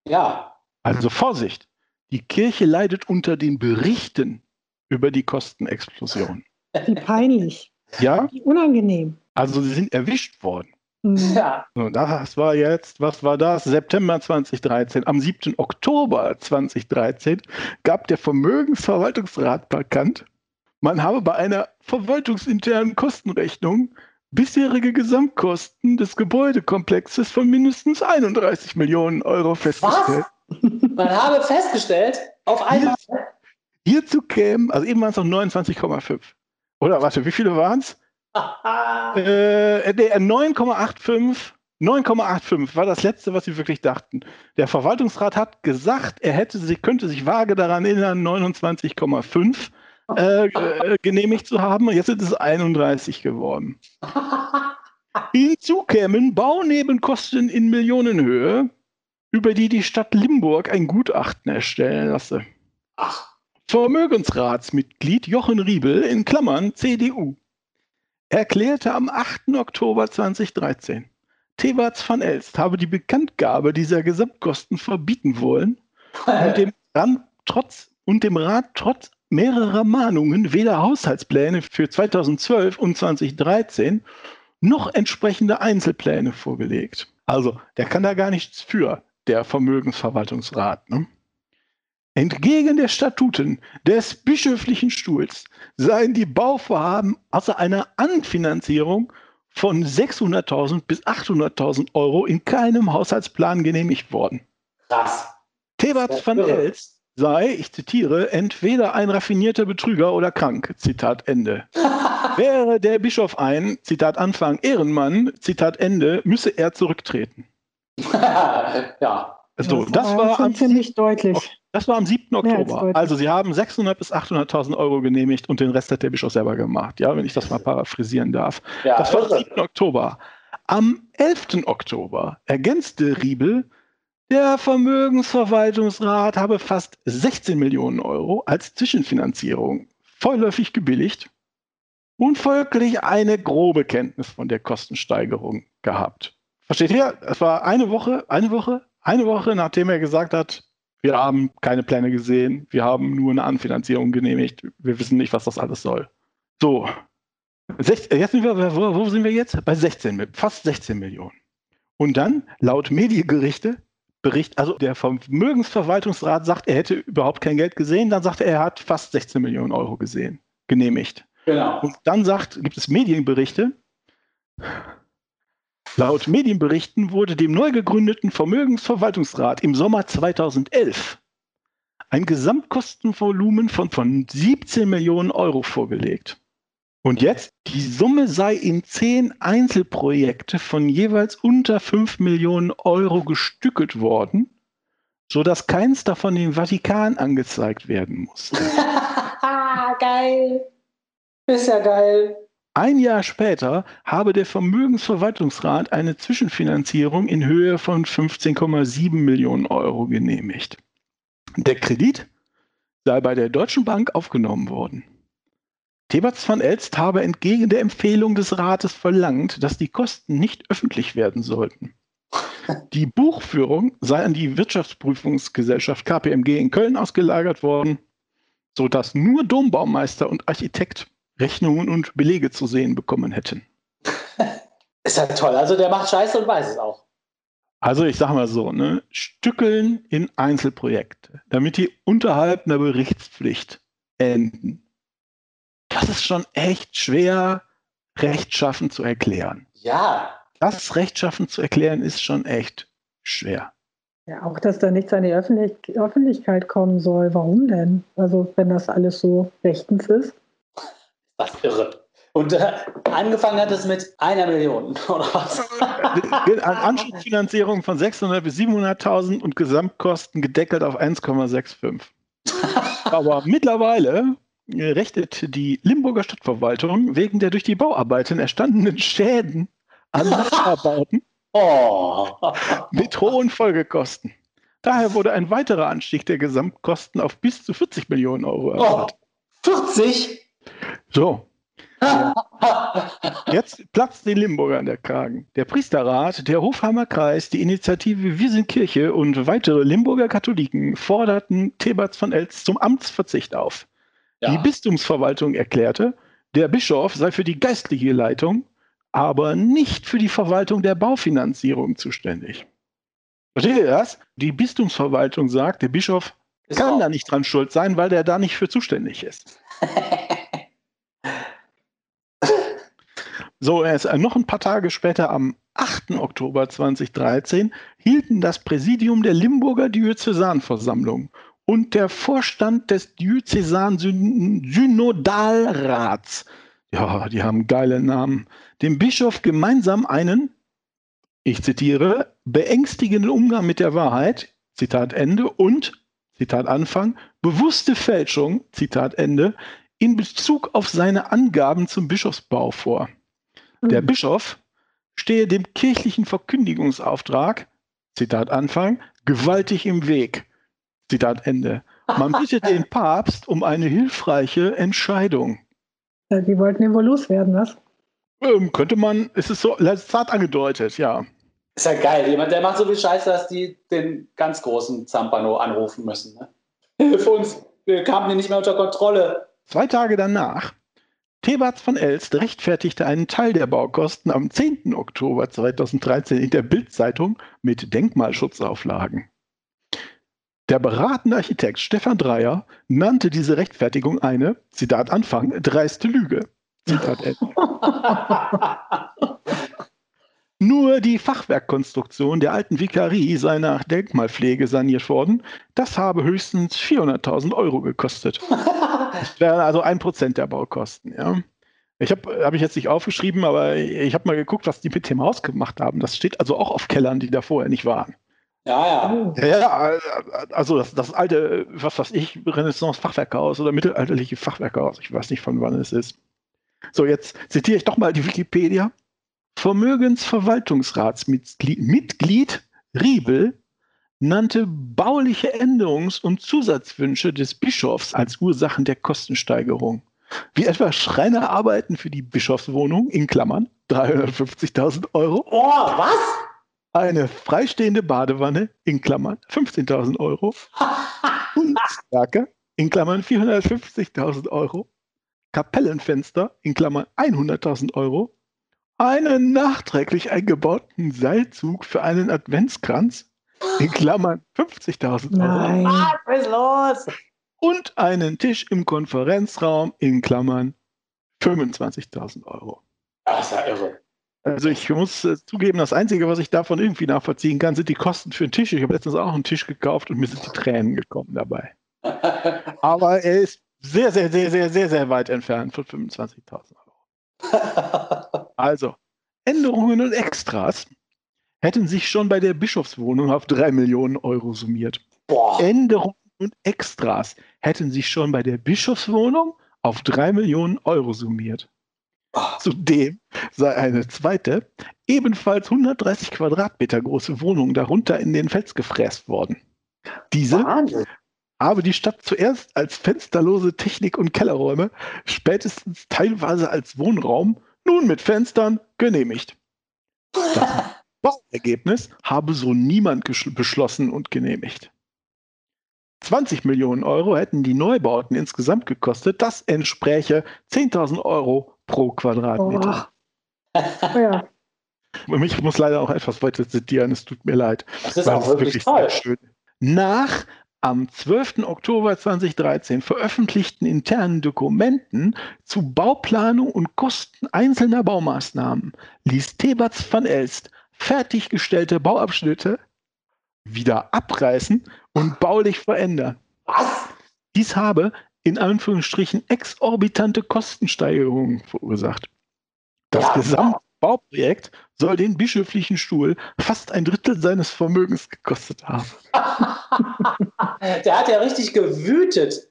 Ja. Also Vorsicht, die Kirche leidet unter den Berichten über die Kostenexplosion. Wie peinlich. Ja? Wie unangenehm. Also sie sind erwischt worden. Mhm. Ja. Das war jetzt, was war das? September 2013. Am 7. Oktober 2013 gab der Vermögensverwaltungsrat bekannt, man habe bei einer verwaltungsinternen Kostenrechnung bisherige Gesamtkosten des Gebäudekomplexes von mindestens 31 Millionen Euro festgestellt. Man habe festgestellt, auf einmal. Hierzu kämen, also eben waren es noch 29,5. Oder warte, wie viele waren es? (laughs) Äh, der 9,85. 9,85 war das letzte, was sie wirklich dachten. Der Verwaltungsrat hat gesagt, er hätte sich, könnte sich vage daran erinnern, 29,5 (laughs) äh, äh, genehmigt zu haben. Jetzt sind es 31 geworden. (laughs) Hinzu kämen Baunebenkosten in Millionenhöhe, über die die Stadt Limburg ein Gutachten erstellen lasse. Ach, Vermögensratsmitglied Jochen Riebel in Klammern CDU erklärte am 8. Oktober 2013, Theberts van Elst habe die Bekanntgabe dieser Gesamtkosten verbieten wollen und dem, Rat trotz, und dem Rat trotz mehrerer Mahnungen weder Haushaltspläne für 2012 und 2013 noch entsprechende Einzelpläne vorgelegt. Also, der kann da gar nichts für, der Vermögensverwaltungsrat. Ne? Entgegen der Statuten des bischöflichen Stuhls seien die Bauvorhaben außer einer Anfinanzierung von 600.000 bis 800.000 Euro in keinem Haushaltsplan genehmigt worden. krass. Thebert Ja, van. Elst sei, ich zitiere, entweder ein raffinierter Betrüger oder krank. Zitat Ende. (laughs) Wäre der Bischof ein, Zitat Anfang, Ehrenmann, Zitat Ende, müsse er zurücktreten. (laughs) ja. So, das war schon am ziemlich deutlich. Das war am 7. Mehr als Oktober. Also Sie haben 600 bis 800.000 Euro genehmigt und den Rest hat der Bischof selber gemacht, ja, wenn ich das mal paraphrasieren darf. ja das war am irre. 7. Oktober. Am 11. Oktober ergänzte Riebel, der Vermögensverwaltungsrat habe fast 16 Millionen Euro als Zwischenfinanzierung vorläufig gebilligt und folglich eine grobe Kenntnis von der Kostensteigerung gehabt. Versteht ihr? Es war eine Woche, eine Woche, eine Woche, nachdem er gesagt hat, wir haben keine Pläne gesehen, wir haben nur eine Anfinanzierung genehmigt, wir wissen nicht, was das alles soll. So, Sech- jetzt sind wir, wo, wo sind wir jetzt? Bei 16, Mi- fast 16 Millionen. Und dann, laut Mediengerichte, Bericht, also der Vermögensverwaltungsrat sagt, er hätte überhaupt kein Geld gesehen, dann sagt er, er hat fast 16 Millionen Euro gesehen, genehmigt. Genau. Und dann sagt, gibt es Medienberichte. Laut Medienberichten wurde dem neu gegründeten Vermögensverwaltungsrat im Sommer 2011 ein Gesamtkostenvolumen von, von 17 Millionen Euro vorgelegt. Und jetzt, die Summe sei in zehn Einzelprojekte von jeweils unter 5 Millionen Euro gestückelt worden, sodass keins davon dem Vatikan angezeigt werden musste. (laughs) geil. Ist ja geil. Ein Jahr später habe der Vermögensverwaltungsrat eine Zwischenfinanzierung in Höhe von 15,7 Millionen Euro genehmigt. Der Kredit sei bei der Deutschen Bank aufgenommen worden. Theberts van Elst habe entgegen der Empfehlung des Rates verlangt, dass die Kosten nicht öffentlich werden sollten. Die Buchführung sei an die Wirtschaftsprüfungsgesellschaft KPMG in Köln ausgelagert worden, sodass nur Dombaumeister und Architekt Rechnungen und Belege zu sehen bekommen hätten. (laughs) Ist ja toll. Also der macht Scheiße und weiß es auch. Also ich sage mal so, ne, stückeln in Einzelprojekte, damit die unterhalb einer Berichtspflicht enden. Das ist schon echt schwer rechtschaffen zu erklären. Ja. Das rechtschaffen zu erklären ist schon echt schwer. Ja, auch, dass da nichts an die Öffentlich Öffentlichkeit kommen soll. Warum denn? Also, wenn das alles so rechtens ist. Was irre. Und äh, angefangen hat es mit einer Million, (laughs) oder was? An Anschlussfinanzierung von 600 bis 700.000 und Gesamtkosten gedeckelt auf 1,65. (laughs) Aber mittlerweile rechnet die Limburger Stadtverwaltung wegen der durch die Bauarbeiten erstandenen Schäden an Nachbarbauten (laughs) Oh. mit hohen Folgekosten. Daher wurde ein weiterer Anstieg der Gesamtkosten auf bis zu 40 Millionen Euro oh. erwartet. 40? So, jetzt platzt den Limburgern der Kragen. Der Priesterrat, der Hofheimer Kreis, die Initiative Wir sind Kirche und weitere Limburger Katholiken forderten Thebats von Elst zum Amtsverzicht auf. Die Ja. Bistumsverwaltung erklärte, der Bischof sei für die geistliche Leitung, aber nicht für die Verwaltung der Baufinanzierung zuständig. Versteht ihr das? Die Bistumsverwaltung sagt, der Bischof Ist kann auch- da nicht dran schuld sein, weil der da nicht für zuständig ist. (laughs) So, erst äh, noch ein paar Tage später, am 8. Oktober 2013, hielten das Präsidium der Limburger Diözesanversammlung und der Vorstand des Diözesan-Synodalrats, ja, die haben geile Namen, dem Bischof gemeinsam einen, ich zitiere, beängstigenden Umgang mit der Wahrheit, Zitat Ende, und, Zitat Anfang, bewusste Fälschung, Zitat Ende, in Bezug auf seine Angaben zum Bischofsbau vor. Der Mhm. Bischof stehe dem kirchlichen Verkündigungsauftrag, Zitat Anfang, gewaltig im Weg. Zitat Ende. Man (laughs) bittet den Papst um eine hilfreiche Entscheidung. Ja, Die wollten ihn wohl loswerden, was? Ähm, könnte man, es ist so zart angedeutet, ja. Ist ja geil. Jemand, der macht so viel Scheiße, dass die den ganz großen Zampano anrufen müssen. Ne? (laughs) Hilf uns. Wir kamen hier nicht mehr unter Kontrolle. Zwei Tage danach, Thebats von Elst rechtfertigte einen Teil der Baukosten am 10. Oktober 2013 in der Bild-Zeitung mit Denkmalschutzauflagen. Der beratende Architekt Stefan Dreyer nannte diese Rechtfertigung eine, Zitat Anfang, dreiste Lüge. Zitat Ende. (laughs) Nur die Fachwerkkonstruktion der alten Vikarie sei nach Denkmalpflege saniert worden. Das habe höchstens 400.000 Euro gekostet. (laughs) Das wären also ein Prozent der Baukosten. Ja. Ich habe hab ich jetzt nicht aufgeschrieben, aber ich habe mal geguckt, was die mit dem Haus gemacht haben. Das steht also auch auf Kellern, die da vorher nicht waren. ja, ja. Oh. Ja, ja, also das, das alte, was weiß ich, Renaissance-Fachwerkhaus oder mittelalterliche Fachwerkhaus. Ich weiß nicht, von wann es ist. So, jetzt zitiere ich doch mal die Wikipedia. Vermögensverwaltungsratsmitglied Mitglied Riebel nannte bauliche Änderungs- und Zusatzwünsche des Bischofs als Ursachen der Kostensteigerung. Wie etwa Schreinerarbeiten für die Bischofswohnung in Klammern 350.000 Euro, Oh, was? eine freistehende Badewanne in Klammern 15.000 Euro, (laughs) Kunstwerke in Klammern 450.000 Euro, Kapellenfenster in Klammern 100.000 Euro, einen nachträglich eingebauten Seilzug für einen Adventskranz in Klammern 50.000 Euro Nein. Was ist los? und einen Tisch im Konferenzraum in Klammern 25.000 Euro. Das ist ja irre. Also ich muss äh, zugeben, das Einzige, was ich davon irgendwie nachvollziehen kann, sind die Kosten für einen Tisch. Ich habe letztens auch einen Tisch gekauft und mir sind die Tränen gekommen dabei. (laughs) Aber er ist sehr, sehr, sehr, sehr, sehr, sehr weit entfernt von 25.000 Euro. (laughs) Also, Änderungen und Extras hätten sich schon bei der Bischofswohnung auf 3 Millionen Euro summiert. Boah. Änderungen und Extras hätten sich schon bei der Bischofswohnung auf 3 Millionen Euro summiert. Ah. Zudem sei eine zweite, ebenfalls 130 Quadratmeter große Wohnung darunter in den Fels gefräst worden. Diese Wahnsinn. habe die Stadt zuerst als fensterlose Technik- und Kellerräume, spätestens teilweise als Wohnraum, nun mit Fenstern genehmigt. (laughs) Das Bauergebnis habe so niemand beschlossen und genehmigt. 20 Millionen Euro hätten die Neubauten insgesamt gekostet. Das entspräche 10.000 Euro pro Quadratmeter. Oh. Ja. Ich muss leider auch etwas weiter zitieren, es tut mir leid. Das ist auch wirklich sehr toll. schön. Nach am 12. Oktober 2013 veröffentlichten internen Dokumenten zu Bauplanung und Kosten einzelner Baumaßnahmen ließ Thebats van Elst fertiggestellte Bauabschnitte wieder abreißen und baulich verändern. Was? Dies habe in Anführungsstrichen exorbitante Kostensteigerungen verursacht. Das Ja, Gesamtbauprojekt soll den bischöflichen Stuhl fast ein Drittel seines Vermögens gekostet haben. (laughs) Der hat ja richtig gewütet.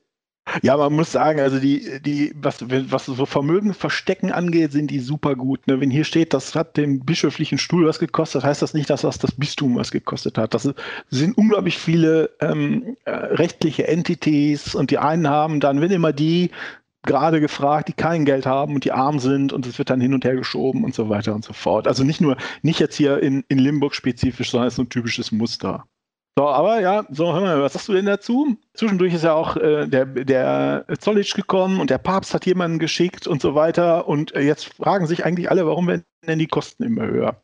Ja, man muss sagen, also die, die, was, was so Vermögensverstecken angeht, sind die super gut. Ne? Wenn hier steht, das hat den bischöflichen Stuhl was gekostet, heißt das nicht, dass das das Bistum was gekostet hat. Das sind unglaublich viele ähm, äh, rechtliche Entities und die einen haben dann, wenn immer die gerade gefragt, die kein Geld haben und die arm sind und es wird dann hin und her geschoben und so weiter und so fort. Also nicht nur, nicht jetzt hier in, in Limburg spezifisch, sondern es ist ein typisches Muster. So, aber ja, so, hör mal, was sagst du denn dazu? Zwischendurch ist ja auch äh, der, der Zollitsch gekommen und der Papst hat jemanden geschickt und so weiter. Und äh, jetzt fragen sich eigentlich alle, warum werden denn die Kosten immer höher?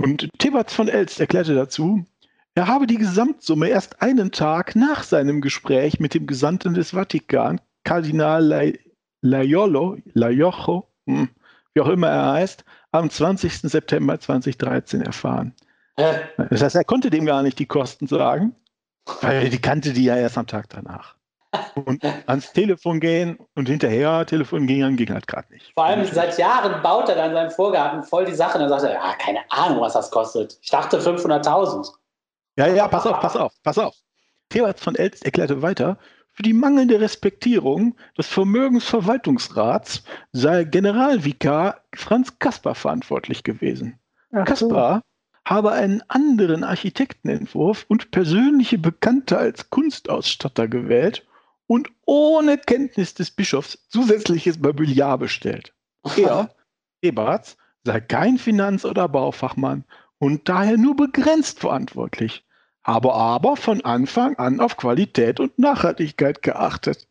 Und Tebatz von Elst erklärte dazu, er habe die Gesamtsumme erst einen Tag nach seinem Gespräch mit dem Gesandten des Vatikan, Kardinal Laiolo, Laiocho, hm, wie auch immer er heißt, am 20. September 2013 erfahren. Das heißt, er konnte dem gar nicht die Kosten sagen, weil die kannte die ja erst am Tag danach. Und ans Telefon gehen und hinterher Telefon gehen ging halt gerade nicht. Vor allem seit Jahren baut er dann seinen Vorgarten voll die Sache. Dann sagt er, ja, keine Ahnung, was das kostet. Ich dachte 500.000. Ja, ja, pass auf, pass auf, pass auf. Theobald von Elst erklärte weiter, für die mangelnde Respektierung des Vermögensverwaltungsrats sei Generalvikar Franz Kaspar verantwortlich gewesen. Ach, Kaspar habe einen anderen Architektenentwurf und persönliche Bekannte als Kunstausstatter gewählt und ohne Kenntnis des Bischofs zusätzliches Mobiliar bestellt. Er, (laughs) Eberts, sei kein Finanz- oder Baufachmann und daher nur begrenzt verantwortlich, habe aber von Anfang an auf Qualität und Nachhaltigkeit geachtet.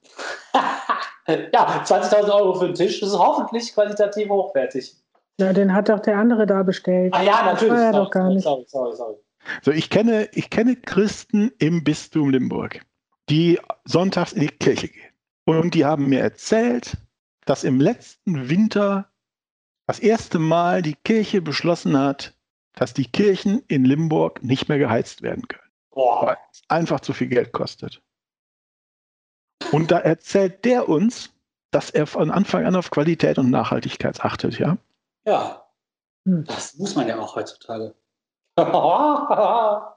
(laughs) ja, 20.000 Euro für den Tisch ist hoffentlich qualitativ hochwertig. Ja, den hat doch der andere da bestellt. Ah ja, natürlich. Das war ja doch gar nicht. Sorry, sorry, sorry. So, ich kenne, ich kenne Christen im Bistum Limburg, die sonntags in die Kirche gehen. Und die haben mir erzählt, dass im letzten Winter das erste Mal die Kirche beschlossen hat, dass die Kirchen in Limburg nicht mehr geheizt werden können. Boah. Weil es einfach zu viel Geld kostet. Und da erzählt der uns, dass er von Anfang an auf Qualität und Nachhaltigkeit achtet, ja. Ja, hm. das muss man ja auch heutzutage. (laughs)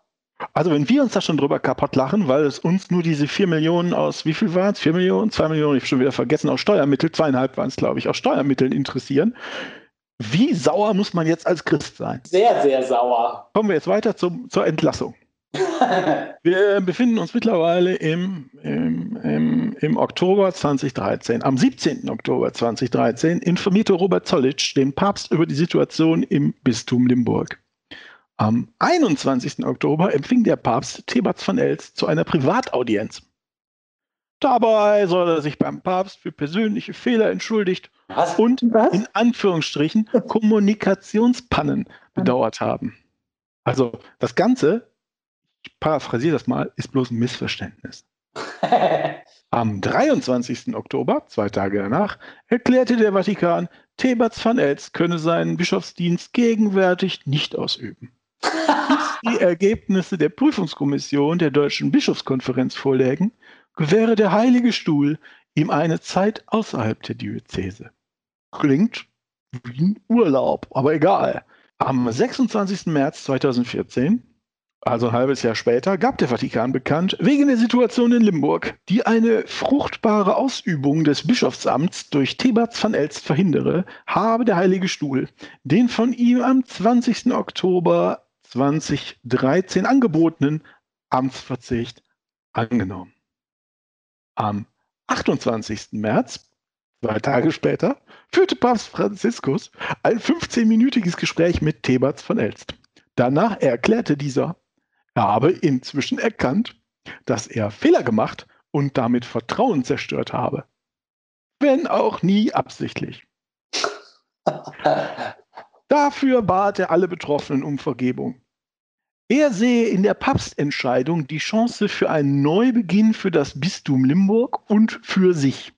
also wenn wir uns da schon drüber kaputt lachen, weil es uns nur diese 4 Millionen aus, wie viel waren es? 4 Millionen, 2 Millionen, ich habe schon wieder vergessen, aus Steuermitteln, zweieinhalb waren es, glaube ich, aus Steuermitteln interessieren. Wie sauer muss man jetzt als Christ sein? Sehr, sehr sauer. Kommen wir jetzt weiter zum, zur Entlassung. (laughs) Wir befinden uns mittlerweile im, im, im, im, Oktober 2013. Am 17. Oktober 2013 informierte Robert Zollitsch den Papst über die Situation im Bistum Limburg. Am 21. Oktober empfing der Papst Thebats von Els zu einer Privataudienz. Dabei soll er sich beim Papst für persönliche Fehler entschuldigt Was? und Was? in Anführungsstrichen Kommunikationspannen bedauert haben. Also das Ganze ich paraphrasiere das mal, ist bloß ein Missverständnis. (laughs) Am 23. Oktober, zwei Tage danach, erklärte der Vatikan, Thebats van Els könne seinen Bischofsdienst gegenwärtig nicht ausüben. Bis die (laughs) Ergebnisse der Prüfungskommission der Deutschen Bischofskonferenz vorlägen, gewähre der Heilige Stuhl ihm eine Zeit außerhalb der Diözese. Klingt wie ein Urlaub, aber egal. Am 26. März 2014 also ein halbes Jahr später, gab der Vatikan bekannt, wegen der Situation in Limburg, die eine fruchtbare Ausübung des Bischofsamts durch Thebats van Elst verhindere, habe der Heilige Stuhl den von ihm am 20. Oktober 2013 angebotenen Amtsverzicht angenommen. Am 28. März, zwei Tage später, führte Papst Franziskus ein 15-minütiges Gespräch mit Thebats von Elst. Danach erklärte dieser, habe inzwischen erkannt, dass er Fehler gemacht und damit Vertrauen zerstört habe. Wenn auch nie absichtlich. (laughs) Dafür bat er alle Betroffenen um Vergebung. Er sehe in der Papstentscheidung die Chance für einen Neubeginn für das Bistum Limburg und für sich.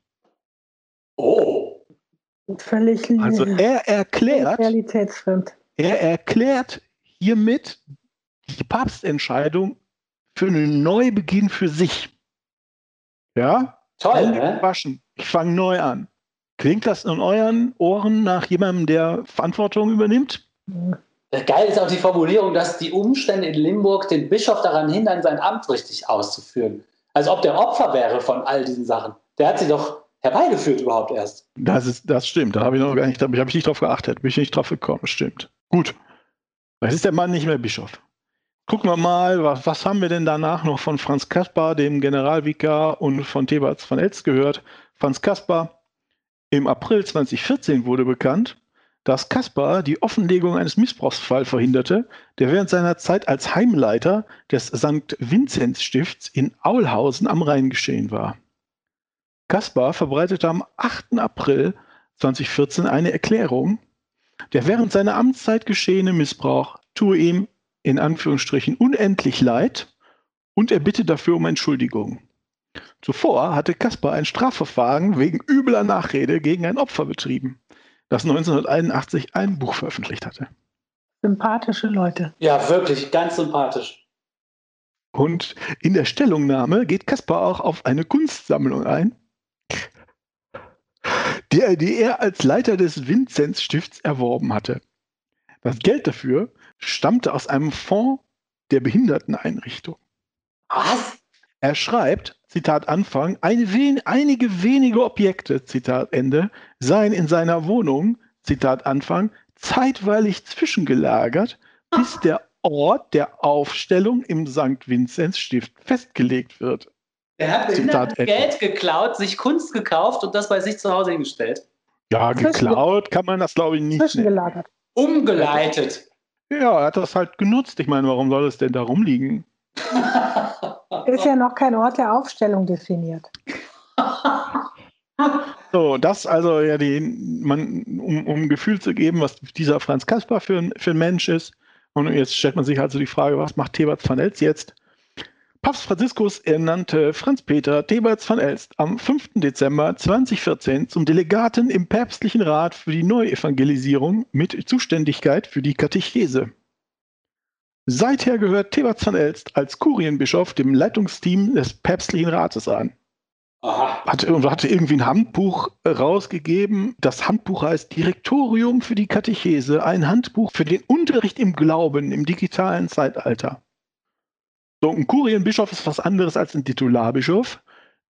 Oh. Völlig Also er erklärt, realitätsfremd. Er erklärt hiermit die Papstentscheidung für einen Neubeginn für sich. Ja? Toll, ne? Waschen. Ich fange neu an. Klingt das in euren Ohren nach jemandem, der Verantwortung übernimmt? Geil ist auch die Formulierung, dass die Umstände in Limburg den Bischof daran hindern, sein Amt richtig auszuführen. Als ob der Opfer wäre von all diesen Sachen. Der hat sie doch herbeigeführt überhaupt erst. Das, ist, das stimmt. Da habe ich noch gar nicht, da habe ich nicht drauf geachtet. Bin ich nicht drauf gekommen. Stimmt. Gut. Jetzt ist der Mann nicht mehr Bischof. Gucken wir mal, was, was haben wir denn danach noch von Franz Kaspar, dem Generalvikar, und von Theberts von Elst gehört? Franz Kaspar, im April 2014 wurde bekannt, dass Kaspar die Offenlegung eines Missbrauchsfalls verhinderte, der während seiner Zeit als Heimleiter des St. Vinzenz-Stifts in Aulhausen am Rhein geschehen war. Kaspar verbreitete am 8. April 2014 eine Erklärung, der während seiner Amtszeit geschehene Missbrauch tue ihm in Anführungsstrichen unendlich leid und er bitte dafür um Entschuldigung. Zuvor hatte Kaspar ein Strafverfahren wegen übler Nachrede gegen ein Opfer betrieben, das 1981 ein Buch veröffentlicht hatte. Sympathische Leute. Ja, wirklich, ganz sympathisch. Und in der Stellungnahme geht Kaspar auch auf eine Kunstsammlung ein, die, die er als Leiter des Vinzenz-Stifts erworben hatte. Das Geld dafür stammte aus einem Fonds der Behinderteneinrichtung. Was? Er schreibt, Zitat Anfang, eine wen einige wenige Objekte, Zitat Ende, seien in seiner Wohnung, Zitat Anfang, zeitweilig zwischengelagert, bis der Ort der Aufstellung im St. Vinzenz Stift festgelegt wird. Er hat Zitat Ende. Geld geklaut, sich Kunst gekauft und das bei sich zu Hause hingestellt. Ja, geklaut kann man das glaube ich nicht. nennen. Zwischengelagert. Umgeleitet. Ja, er hat das halt genutzt. Ich meine, warum soll es denn da rumliegen? (laughs) Ist ja noch kein Ort der Aufstellung definiert. (laughs) So, das also ja die, man, um, um ein Gefühl zu geben, was dieser Franz Kaspar für ein, für ein Mensch ist. Und jetzt stellt man sich also die Frage, was macht Thebert van Elst jetzt? Papst Franziskus ernannte Franz Peter Thebert van Elst am 5. Dezember 2014 zum Delegaten im Päpstlichen Rat für die Neuevangelisierung mit Zuständigkeit für die Katechese. Seither gehört Thebert van Elst als Kurienbischof dem Leitungsteam des Päpstlichen Rates an Aha. hat, hatte irgendwie ein Handbuch rausgegeben. Das Handbuch heißt Direktorium für die Katechese, ein Handbuch für den Unterricht im Glauben im digitalen Zeitalter. So, ein Kurienbischof ist was anderes als ein Titularbischof,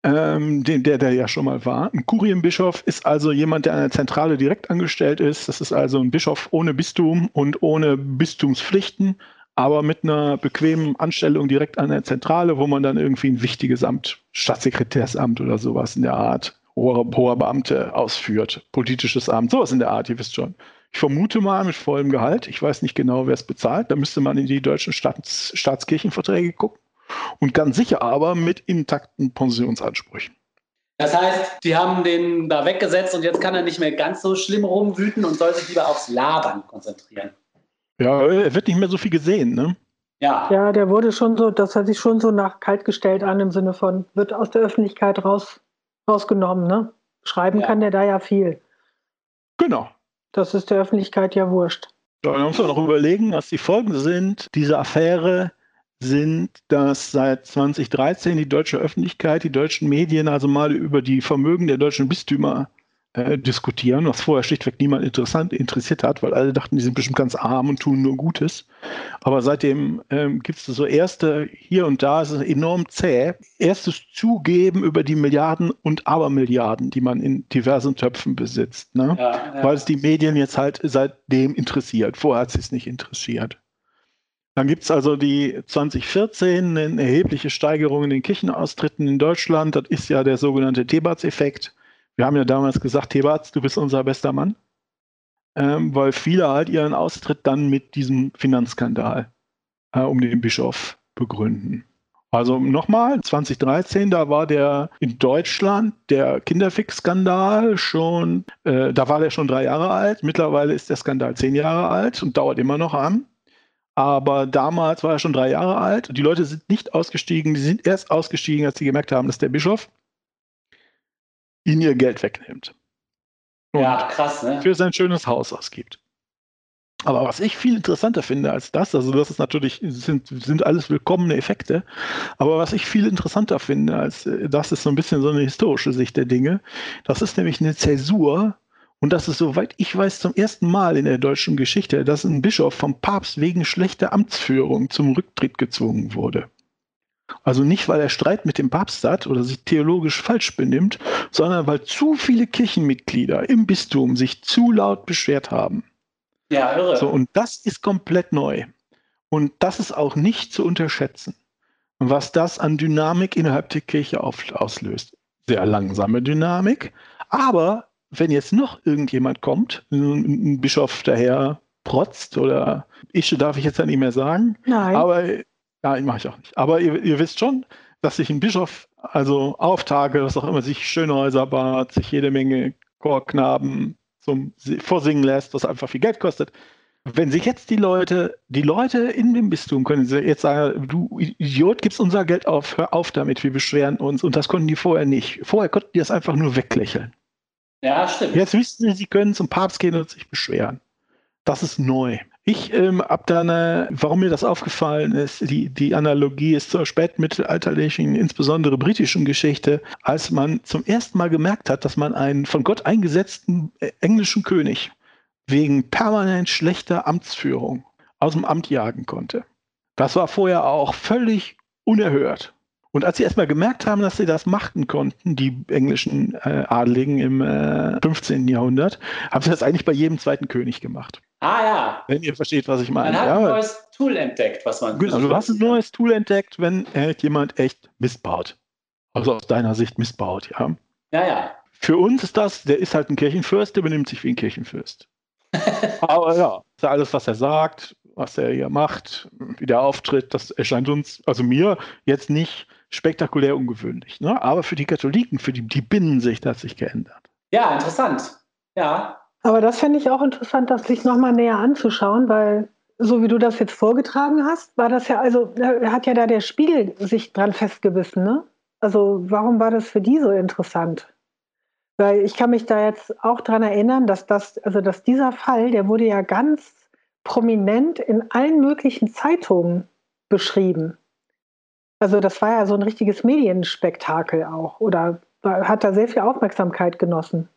ähm, den, der, der ja schon mal war. Ein Kurienbischof ist also jemand, der an der Zentrale direkt angestellt ist. Das ist also ein Bischof ohne Bistum und ohne Bistumspflichten, aber mit einer bequemen Anstellung direkt an der Zentrale, wo man dann irgendwie ein wichtiges Amt, Staatssekretärsamt oder sowas in der Art, hoher, hoher Beamte ausführt, politisches Amt, sowas in der Art, ihr wisst schon. Ich vermute mal mit vollem Gehalt. Ich weiß nicht genau, wer es bezahlt. Da müsste man in die deutschen Staats Staatskirchenverträge gucken. Und ganz sicher aber mit intakten Pensionsansprüchen. Das heißt, die haben den da weggesetzt und jetzt kann er nicht mehr ganz so schlimm rumwüten und soll sich lieber aufs Labern konzentrieren. Ja, er wird nicht mehr so viel gesehen, ne? Ja. Ja, der wurde schon so, das hat sich schon so nach kalt gestellt an im Sinne von, wird aus der Öffentlichkeit raus, rausgenommen, ne? Schreiben Ja. kann der da ja viel. Genau. Das ist der Öffentlichkeit ja wurscht. Dann muss man noch überlegen, was die Folgen sind. Diese Affäre sind, dass seit 2013 die deutsche Öffentlichkeit, die deutschen Medien also mal über die Vermögen der deutschen Bistümer äh, diskutieren, was vorher schlichtweg niemand interessant, interessiert hat, weil alle dachten, die sind bestimmt ganz arm und tun nur Gutes. Aber seitdem ähm, gibt es so erste, hier und da ist es enorm zäh, erstes Zugeben über die Milliarden und Abermilliarden, die man in diversen Töpfen besitzt. Ne? Ja, ja. weil es die Medien jetzt halt seitdem interessiert. Vorher hat sie es nicht interessiert. Dann gibt es also die 2014 eine erhebliche Steigerung in den Kirchenaustritten in Deutschland. Das ist ja der sogenannte Thebats-Effekt. Wir haben ja damals gesagt, Thebats, du bist unser bester Mann. Ähm, weil viele halt ihren Austritt dann mit diesem Finanzskandal äh, um den Bischof begründen. Also nochmal, 2013, da war der in Deutschland der Kinderfix-Skandal schon, äh, da war der schon drei Jahre alt. Mittlerweile ist der Skandal zehn Jahre alt und dauert immer noch an. Aber damals war er schon drei Jahre alt und die Leute sind nicht ausgestiegen, die sind erst ausgestiegen, als sie gemerkt haben, dass der Bischof ihnen ihr Geld wegnimmt. Und ja, krass, ne? für sein schönes Haus ausgibt. Aber was ich viel interessanter finde als das, also das ist natürlich, sind, sind alles willkommene Effekte, aber was ich viel interessanter finde als äh, das ist so ein bisschen so eine historische Sicht der Dinge. Das ist nämlich eine Zäsur und das ist, soweit ich weiß, zum ersten Mal in der deutschen Geschichte, dass ein Bischof vom Papst wegen schlechter Amtsführung zum Rücktritt gezwungen wurde. Also nicht, weil er Streit mit dem Papst hat oder sich theologisch falsch benimmt, sondern weil zu viele Kirchenmitglieder im Bistum sich zu laut beschwert haben. Ja, irre. So, und das ist komplett neu. Und das ist auch nicht zu unterschätzen, was das an Dynamik innerhalb der Kirche auf, auslöst. Sehr langsame Dynamik, aber wenn jetzt noch irgendjemand kommt, ein Bischof daher protzt oder ich darf ich jetzt ja nicht mehr sagen, Nein. aber nein, mache ich auch nicht. Aber ihr, ihr wisst schon, dass sich ein Bischof also auf Tage, was auch immer, sich Schönhäuser bat, sich jede Menge Chorknaben zum vorsingen lässt, was einfach viel Geld kostet. Wenn sich jetzt die Leute, die Leute in dem Bistum können jetzt sagen, du Idiot, gibst unser Geld auf, hör auf damit, wir beschweren uns. Und das konnten die vorher nicht. Vorher konnten die das einfach nur weglächeln. Ja, stimmt. Jetzt wissen sie, sie können zum Papst gehen und sich beschweren. Das ist neu. Ich ähm, habe da eine, warum mir das aufgefallen ist, die, die Analogie ist zur spätmittelalterlichen, insbesondere britischen Geschichte, als man zum ersten Mal gemerkt hat, dass man einen von Gott eingesetzten äh, englischen König wegen permanent schlechter Amtsführung aus dem Amt jagen konnte. Das war vorher auch völlig unerhört. Und als sie erstmal gemerkt haben, dass sie das machten konnten, die englischen äh, Adeligen im äh, 15. Jahrhundert, haben sie das eigentlich bei jedem zweiten König gemacht. Ah ja. Wenn ihr versteht, was ich meine. Man hat ja, ein neues Tool entdeckt, was man. genau, du hast ein neues Tool entdeckt, wenn äh, jemand echt Mist baut. Also aus deiner Sicht Mist baut, ja. Ja, ja. Für uns ist das, der ist halt ein Kirchenfürst, der benimmt sich wie ein Kirchenfürst. (laughs) Aber ja, alles, was er sagt, was er hier macht, wie der auftritt, das erscheint uns, also mir, jetzt nicht spektakulär ungewöhnlich. Ne? Aber für die Katholiken, für die, die Binnensicht hat sich geändert. Ja, interessant. Ja. Aber das fände ich auch interessant, das sich nochmal näher anzuschauen, weil so wie du das jetzt vorgetragen hast, war das ja, also hat ja da der Spiegel sich dran festgebissen, ne? Also warum war das für die so interessant? Weil ich kann mich da jetzt auch dran erinnern, dass das, also dass dieser Fall, der wurde ja ganz prominent in allen möglichen Zeitungen beschrieben. Also das war ja so ein richtiges Medienspektakel auch oder hat da sehr viel Aufmerksamkeit genossen.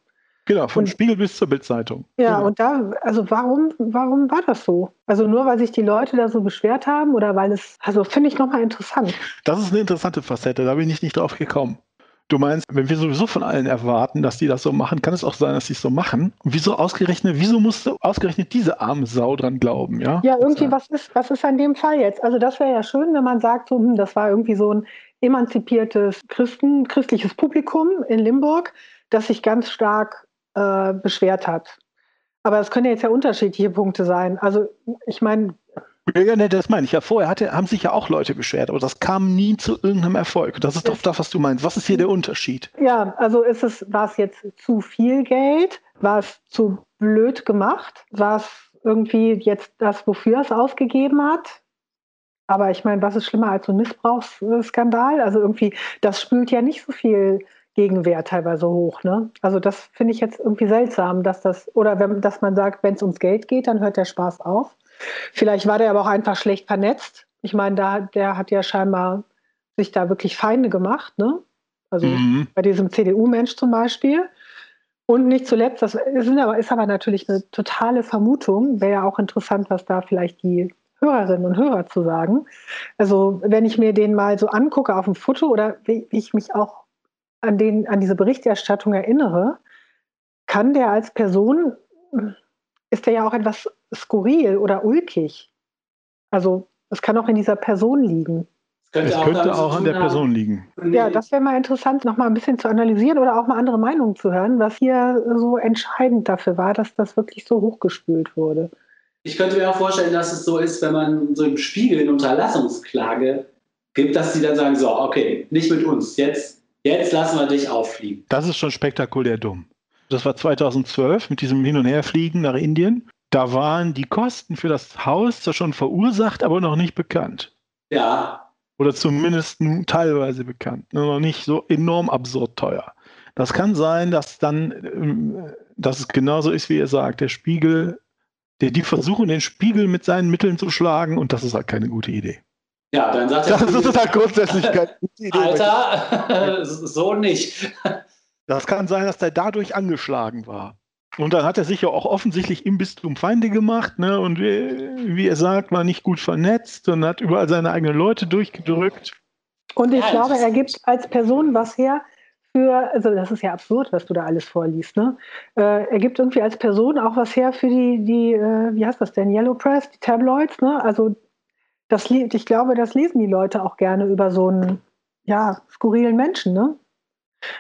Genau, vom Und- Spiegel bis zur Bildzeitung. Ja, genau. und da, also warum, warum war das so? Also nur weil sich die Leute da so beschwert haben oder weil es, also finde ich nochmal interessant. Das ist eine interessante Facette, da bin ich nicht drauf gekommen. Du meinst, wenn wir sowieso von allen erwarten, dass die das so machen, kann es auch sein, dass sie es so machen. Und wieso ausgerechnet, wieso musste ausgerechnet diese arme Sau dran glauben, ja? Ja, irgendwie, was ist, was ist an dem Fall jetzt? Also das wäre ja schön, wenn man sagt, so, hm, das war irgendwie so ein emanzipiertes Christen, christliches Publikum in Limburg, das sich ganz stark äh, beschwert hat. Aber es können ja jetzt ja unterschiedliche Punkte sein. Also ich meine, Ja, ja, nee, das meine ich ja. Vorher hatte, haben sich ja auch Leute beschwert, aber das kam nie zu irgendeinem Erfolg. Das ist doch das, was du meinst. Was ist hier der Unterschied? Ja, also ist es, war es jetzt zu viel Geld? War es zu blöd gemacht? War es irgendwie jetzt das, wofür es ausgegeben hat? Aber ich meine, was ist schlimmer als so ein Missbrauchsskandal? Also irgendwie, das spült ja nicht so viel Gegenwehr teilweise hoch. Ne? Also das finde ich jetzt irgendwie seltsam, dass das, oder wenn, dass man sagt, wenn es ums Geld geht, dann hört der Spaß auf. Vielleicht war der aber auch einfach schlecht vernetzt. Ich meine, da, der hat ja scheinbar sich da wirklich Feinde gemacht, ne? Also Mhm. bei diesem CDU-Mensch zum Beispiel. Und nicht zuletzt, das ist aber, ist aber natürlich eine totale Vermutung, wäre ja auch interessant, was da vielleicht die Hörerinnen und Hörer zu sagen. Also wenn ich mir den mal so angucke auf dem Foto oder wie, wie ich mich auch an, den, an diese Berichterstattung erinnere, kann der als Person, ist der ja auch etwas skurril oder ulkig. Also es kann auch in dieser Person liegen. Es auch könnte auch an der haben- Person liegen. Ja, das wäre mal interessant, noch mal ein bisschen zu analysieren oder auch mal andere Meinungen zu hören, was hier so entscheidend dafür war, dass das wirklich so hochgespült wurde. Ich könnte mir auch vorstellen, dass es so ist, wenn man so im Spiegel eine Unterlassungsklage gibt, dass sie dann sagen, so, okay, nicht mit uns, jetzt, jetzt lassen wir dich auffliegen. Das ist schon spektakulär dumm. Das war 2012 mit diesem Hin- und Herfliegen nach Indien. Da waren die Kosten für das Haus zwar schon verursacht, aber noch nicht bekannt. Ja, Oder zumindest teilweise bekannt. Nur Noch nicht so enorm absurd teuer. Das kann sein, dass dann, ähm, dass es genauso ist, wie ihr sagt. Der Spiegel, der, die versuchen, den Spiegel mit seinen Mitteln zu schlagen und das ist halt keine gute Idee. Ja, dann sagt der Das ist halt grundsätzlich keine (laughs) gute Idee. Alter, (laughs) so nicht. Das kann sein, dass der dadurch angeschlagen war. Und dann hat er sich ja auch offensichtlich im Bistum Feinde gemacht, ne? Und wie, wie er sagt, war nicht gut vernetzt und hat überall seine eigenen Leute durchgedrückt. Und ich ja, glaube, er gibt als Person was her für, also das ist ja absurd, was du da alles vorliest, ne? Äh, er gibt irgendwie als Person auch was her für die, die äh, wie heißt das denn, Yellow Press, die Tabloids, ne? Also das, ich glaube, das lesen die Leute auch gerne über so einen, ja, skurrilen Menschen, ne?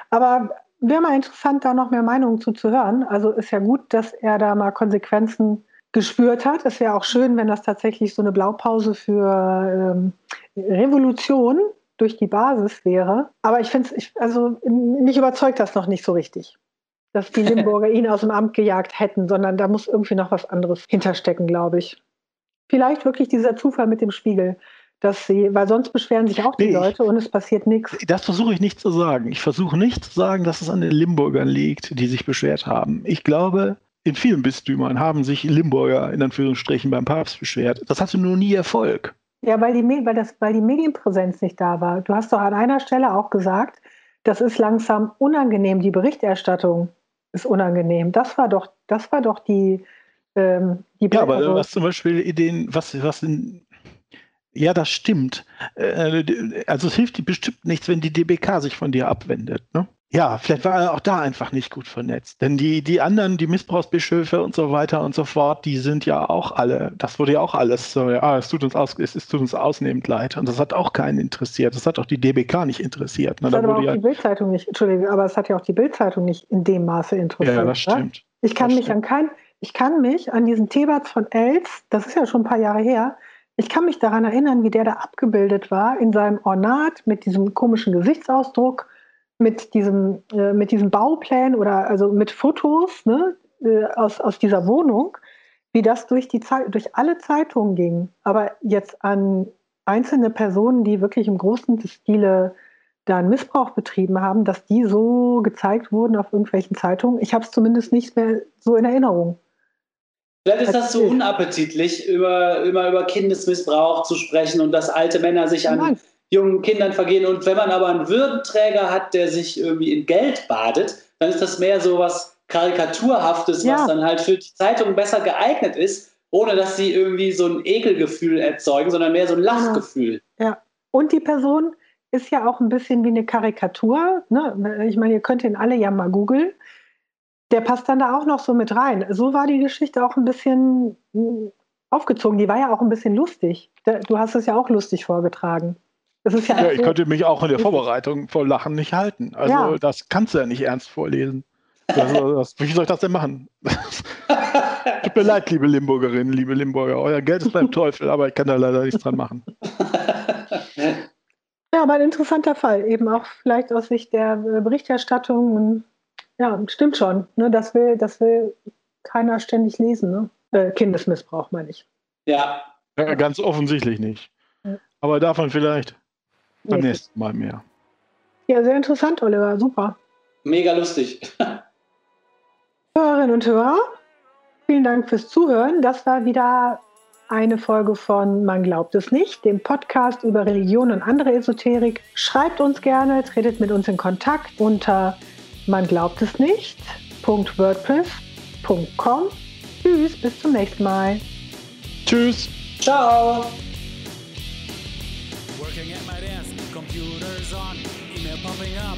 Aber wäre mal interessant, da noch mehr Meinungen zu, zu hören. Also ist ja gut, dass er da mal Konsequenzen gespürt hat. Es wäre auch schön, wenn das tatsächlich so eine Blaupause für ähm, Revolution durch die Basis wäre. Aber ich finde es, also mich überzeugt das noch nicht so richtig, dass die (laughs) Limburger ihn aus dem Amt gejagt hätten, sondern da muss irgendwie noch was anderes hinterstecken, glaube ich. Vielleicht wirklich dieser Zufall mit dem Spiegel dass sie, weil sonst beschweren sich auch die nee, Leute und es passiert nichts. Das versuche ich nicht zu sagen. Ich versuche nicht zu sagen, dass es an den Limburgern liegt, die sich beschwert haben. Ich glaube, in vielen Bistümern haben sich Limburger in Anführungsstrichen beim Papst beschwert. Das hatte nur nie Erfolg. Ja, weil die, weil, das, weil die Medienpräsenz nicht da war. Du hast doch an einer Stelle auch gesagt, das ist langsam unangenehm, die Berichterstattung ist unangenehm. Das war doch, das war doch die, ähm, die Ja, aber also, was zum Beispiel Ideen, was, was in ja, das stimmt. Äh, also es hilft dir bestimmt nichts, wenn die DBK sich von dir abwendet. Ne? Ja, vielleicht war er auch da einfach nicht gut vernetzt. Denn die, die anderen, die Missbrauchsbischöfe und so weiter und so fort, die sind ja auch alle, das wurde ja auch alles so, ja, es tut uns aus, es, es tut uns ausnehmend leid. Und das hat auch keinen interessiert. Das hat auch die DBK nicht interessiert. Ne? Das hat aber auch ja, die Bildzeitung nicht, Entschuldige, aber es hat ja auch die Bildzeitung nicht in dem Maße interessiert. Ja, das stimmt. Ich kann das mich stimmt. an kein, ich kann mich an diesen Thebats von Els, das ist ja schon ein paar Jahre her, ich kann mich daran erinnern, wie der da abgebildet war in seinem Ornat mit diesem komischen Gesichtsausdruck, mit diesem, äh, mit diesem Bauplan oder also mit Fotos ne, äh, aus, aus dieser Wohnung, wie das durch, die durch alle Zeitungen ging. Aber jetzt an einzelne Personen, die wirklich im großen Stile da einen Missbrauch betrieben haben, dass die so gezeigt wurden auf irgendwelchen Zeitungen. Ich habe es zumindest nicht mehr so in Erinnerung. Vielleicht ist das so unappetitlich, über, immer über Kindesmissbrauch zu sprechen und dass alte Männer sich an Nein. jungen Kindern vergehen. Und wenn man aber einen Würdenträger hat, der sich irgendwie in Geld badet, dann ist das mehr so was Karikaturhaftes, ja. was dann halt für die Zeitung besser geeignet ist, ohne dass sie irgendwie so ein Ekelgefühl erzeugen, sondern mehr so ein Lachgefühl. Ja. Und die Person ist ja auch ein bisschen wie eine Karikatur. Ne? Ich meine, ihr könnt ihn alle ja mal googeln der passt dann da auch noch so mit rein. So war die Geschichte auch ein bisschen hm, aufgezogen. Die war ja auch ein bisschen lustig. Du hast es ja auch lustig vorgetragen. Ja, ja, ich könnte mich auch in der Vorbereitung vor Lachen nicht halten. Also ja. das kannst du ja nicht ernst vorlesen. Also, das, wie soll ich das denn machen? (laughs) Tut mir leid, liebe Limburgerinnen, liebe Limburger. Euer Geld ist beim Teufel, aber ich kann da leider nichts dran machen. Ja, aber ein interessanter Fall. Eben auch vielleicht aus Sicht der Berichterstattung ja, stimmt schon. Ne? Das, will, das will keiner ständig lesen. Ne? Äh, Kindesmissbrauch, meine ich. Ja. ja. Ganz offensichtlich nicht. Ja. Aber davon vielleicht beim nee. nächsten Mal mehr. Ja, sehr interessant, Oliver. Super. Mega lustig. (laughs) Hörerinnen und Hörer, vielen Dank fürs Zuhören. Das war wieder eine Folge von Man glaubt es nicht, dem Podcast über Religion und andere Esoterik. Schreibt uns gerne, tretet mit uns in Kontakt unter man glaubt es nicht. .wordpress.com. Tschüss, bis zum nächsten Mal. Tschüss. Ciao. pumping up,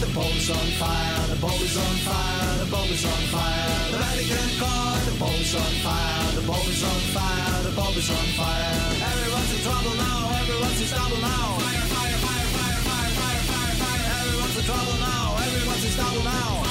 the bulb is on fire, the bulb is on fire, the bulb is on fire, the Vatican God, the bulb is on fire, the bulb is on fire, the bulb is on fire. Everyone's in trouble now, everyone's in trouble now. Fire, fire, fire, fire, fire, fire, fire, fire. Everyone's in trouble now, everyone's in trouble now.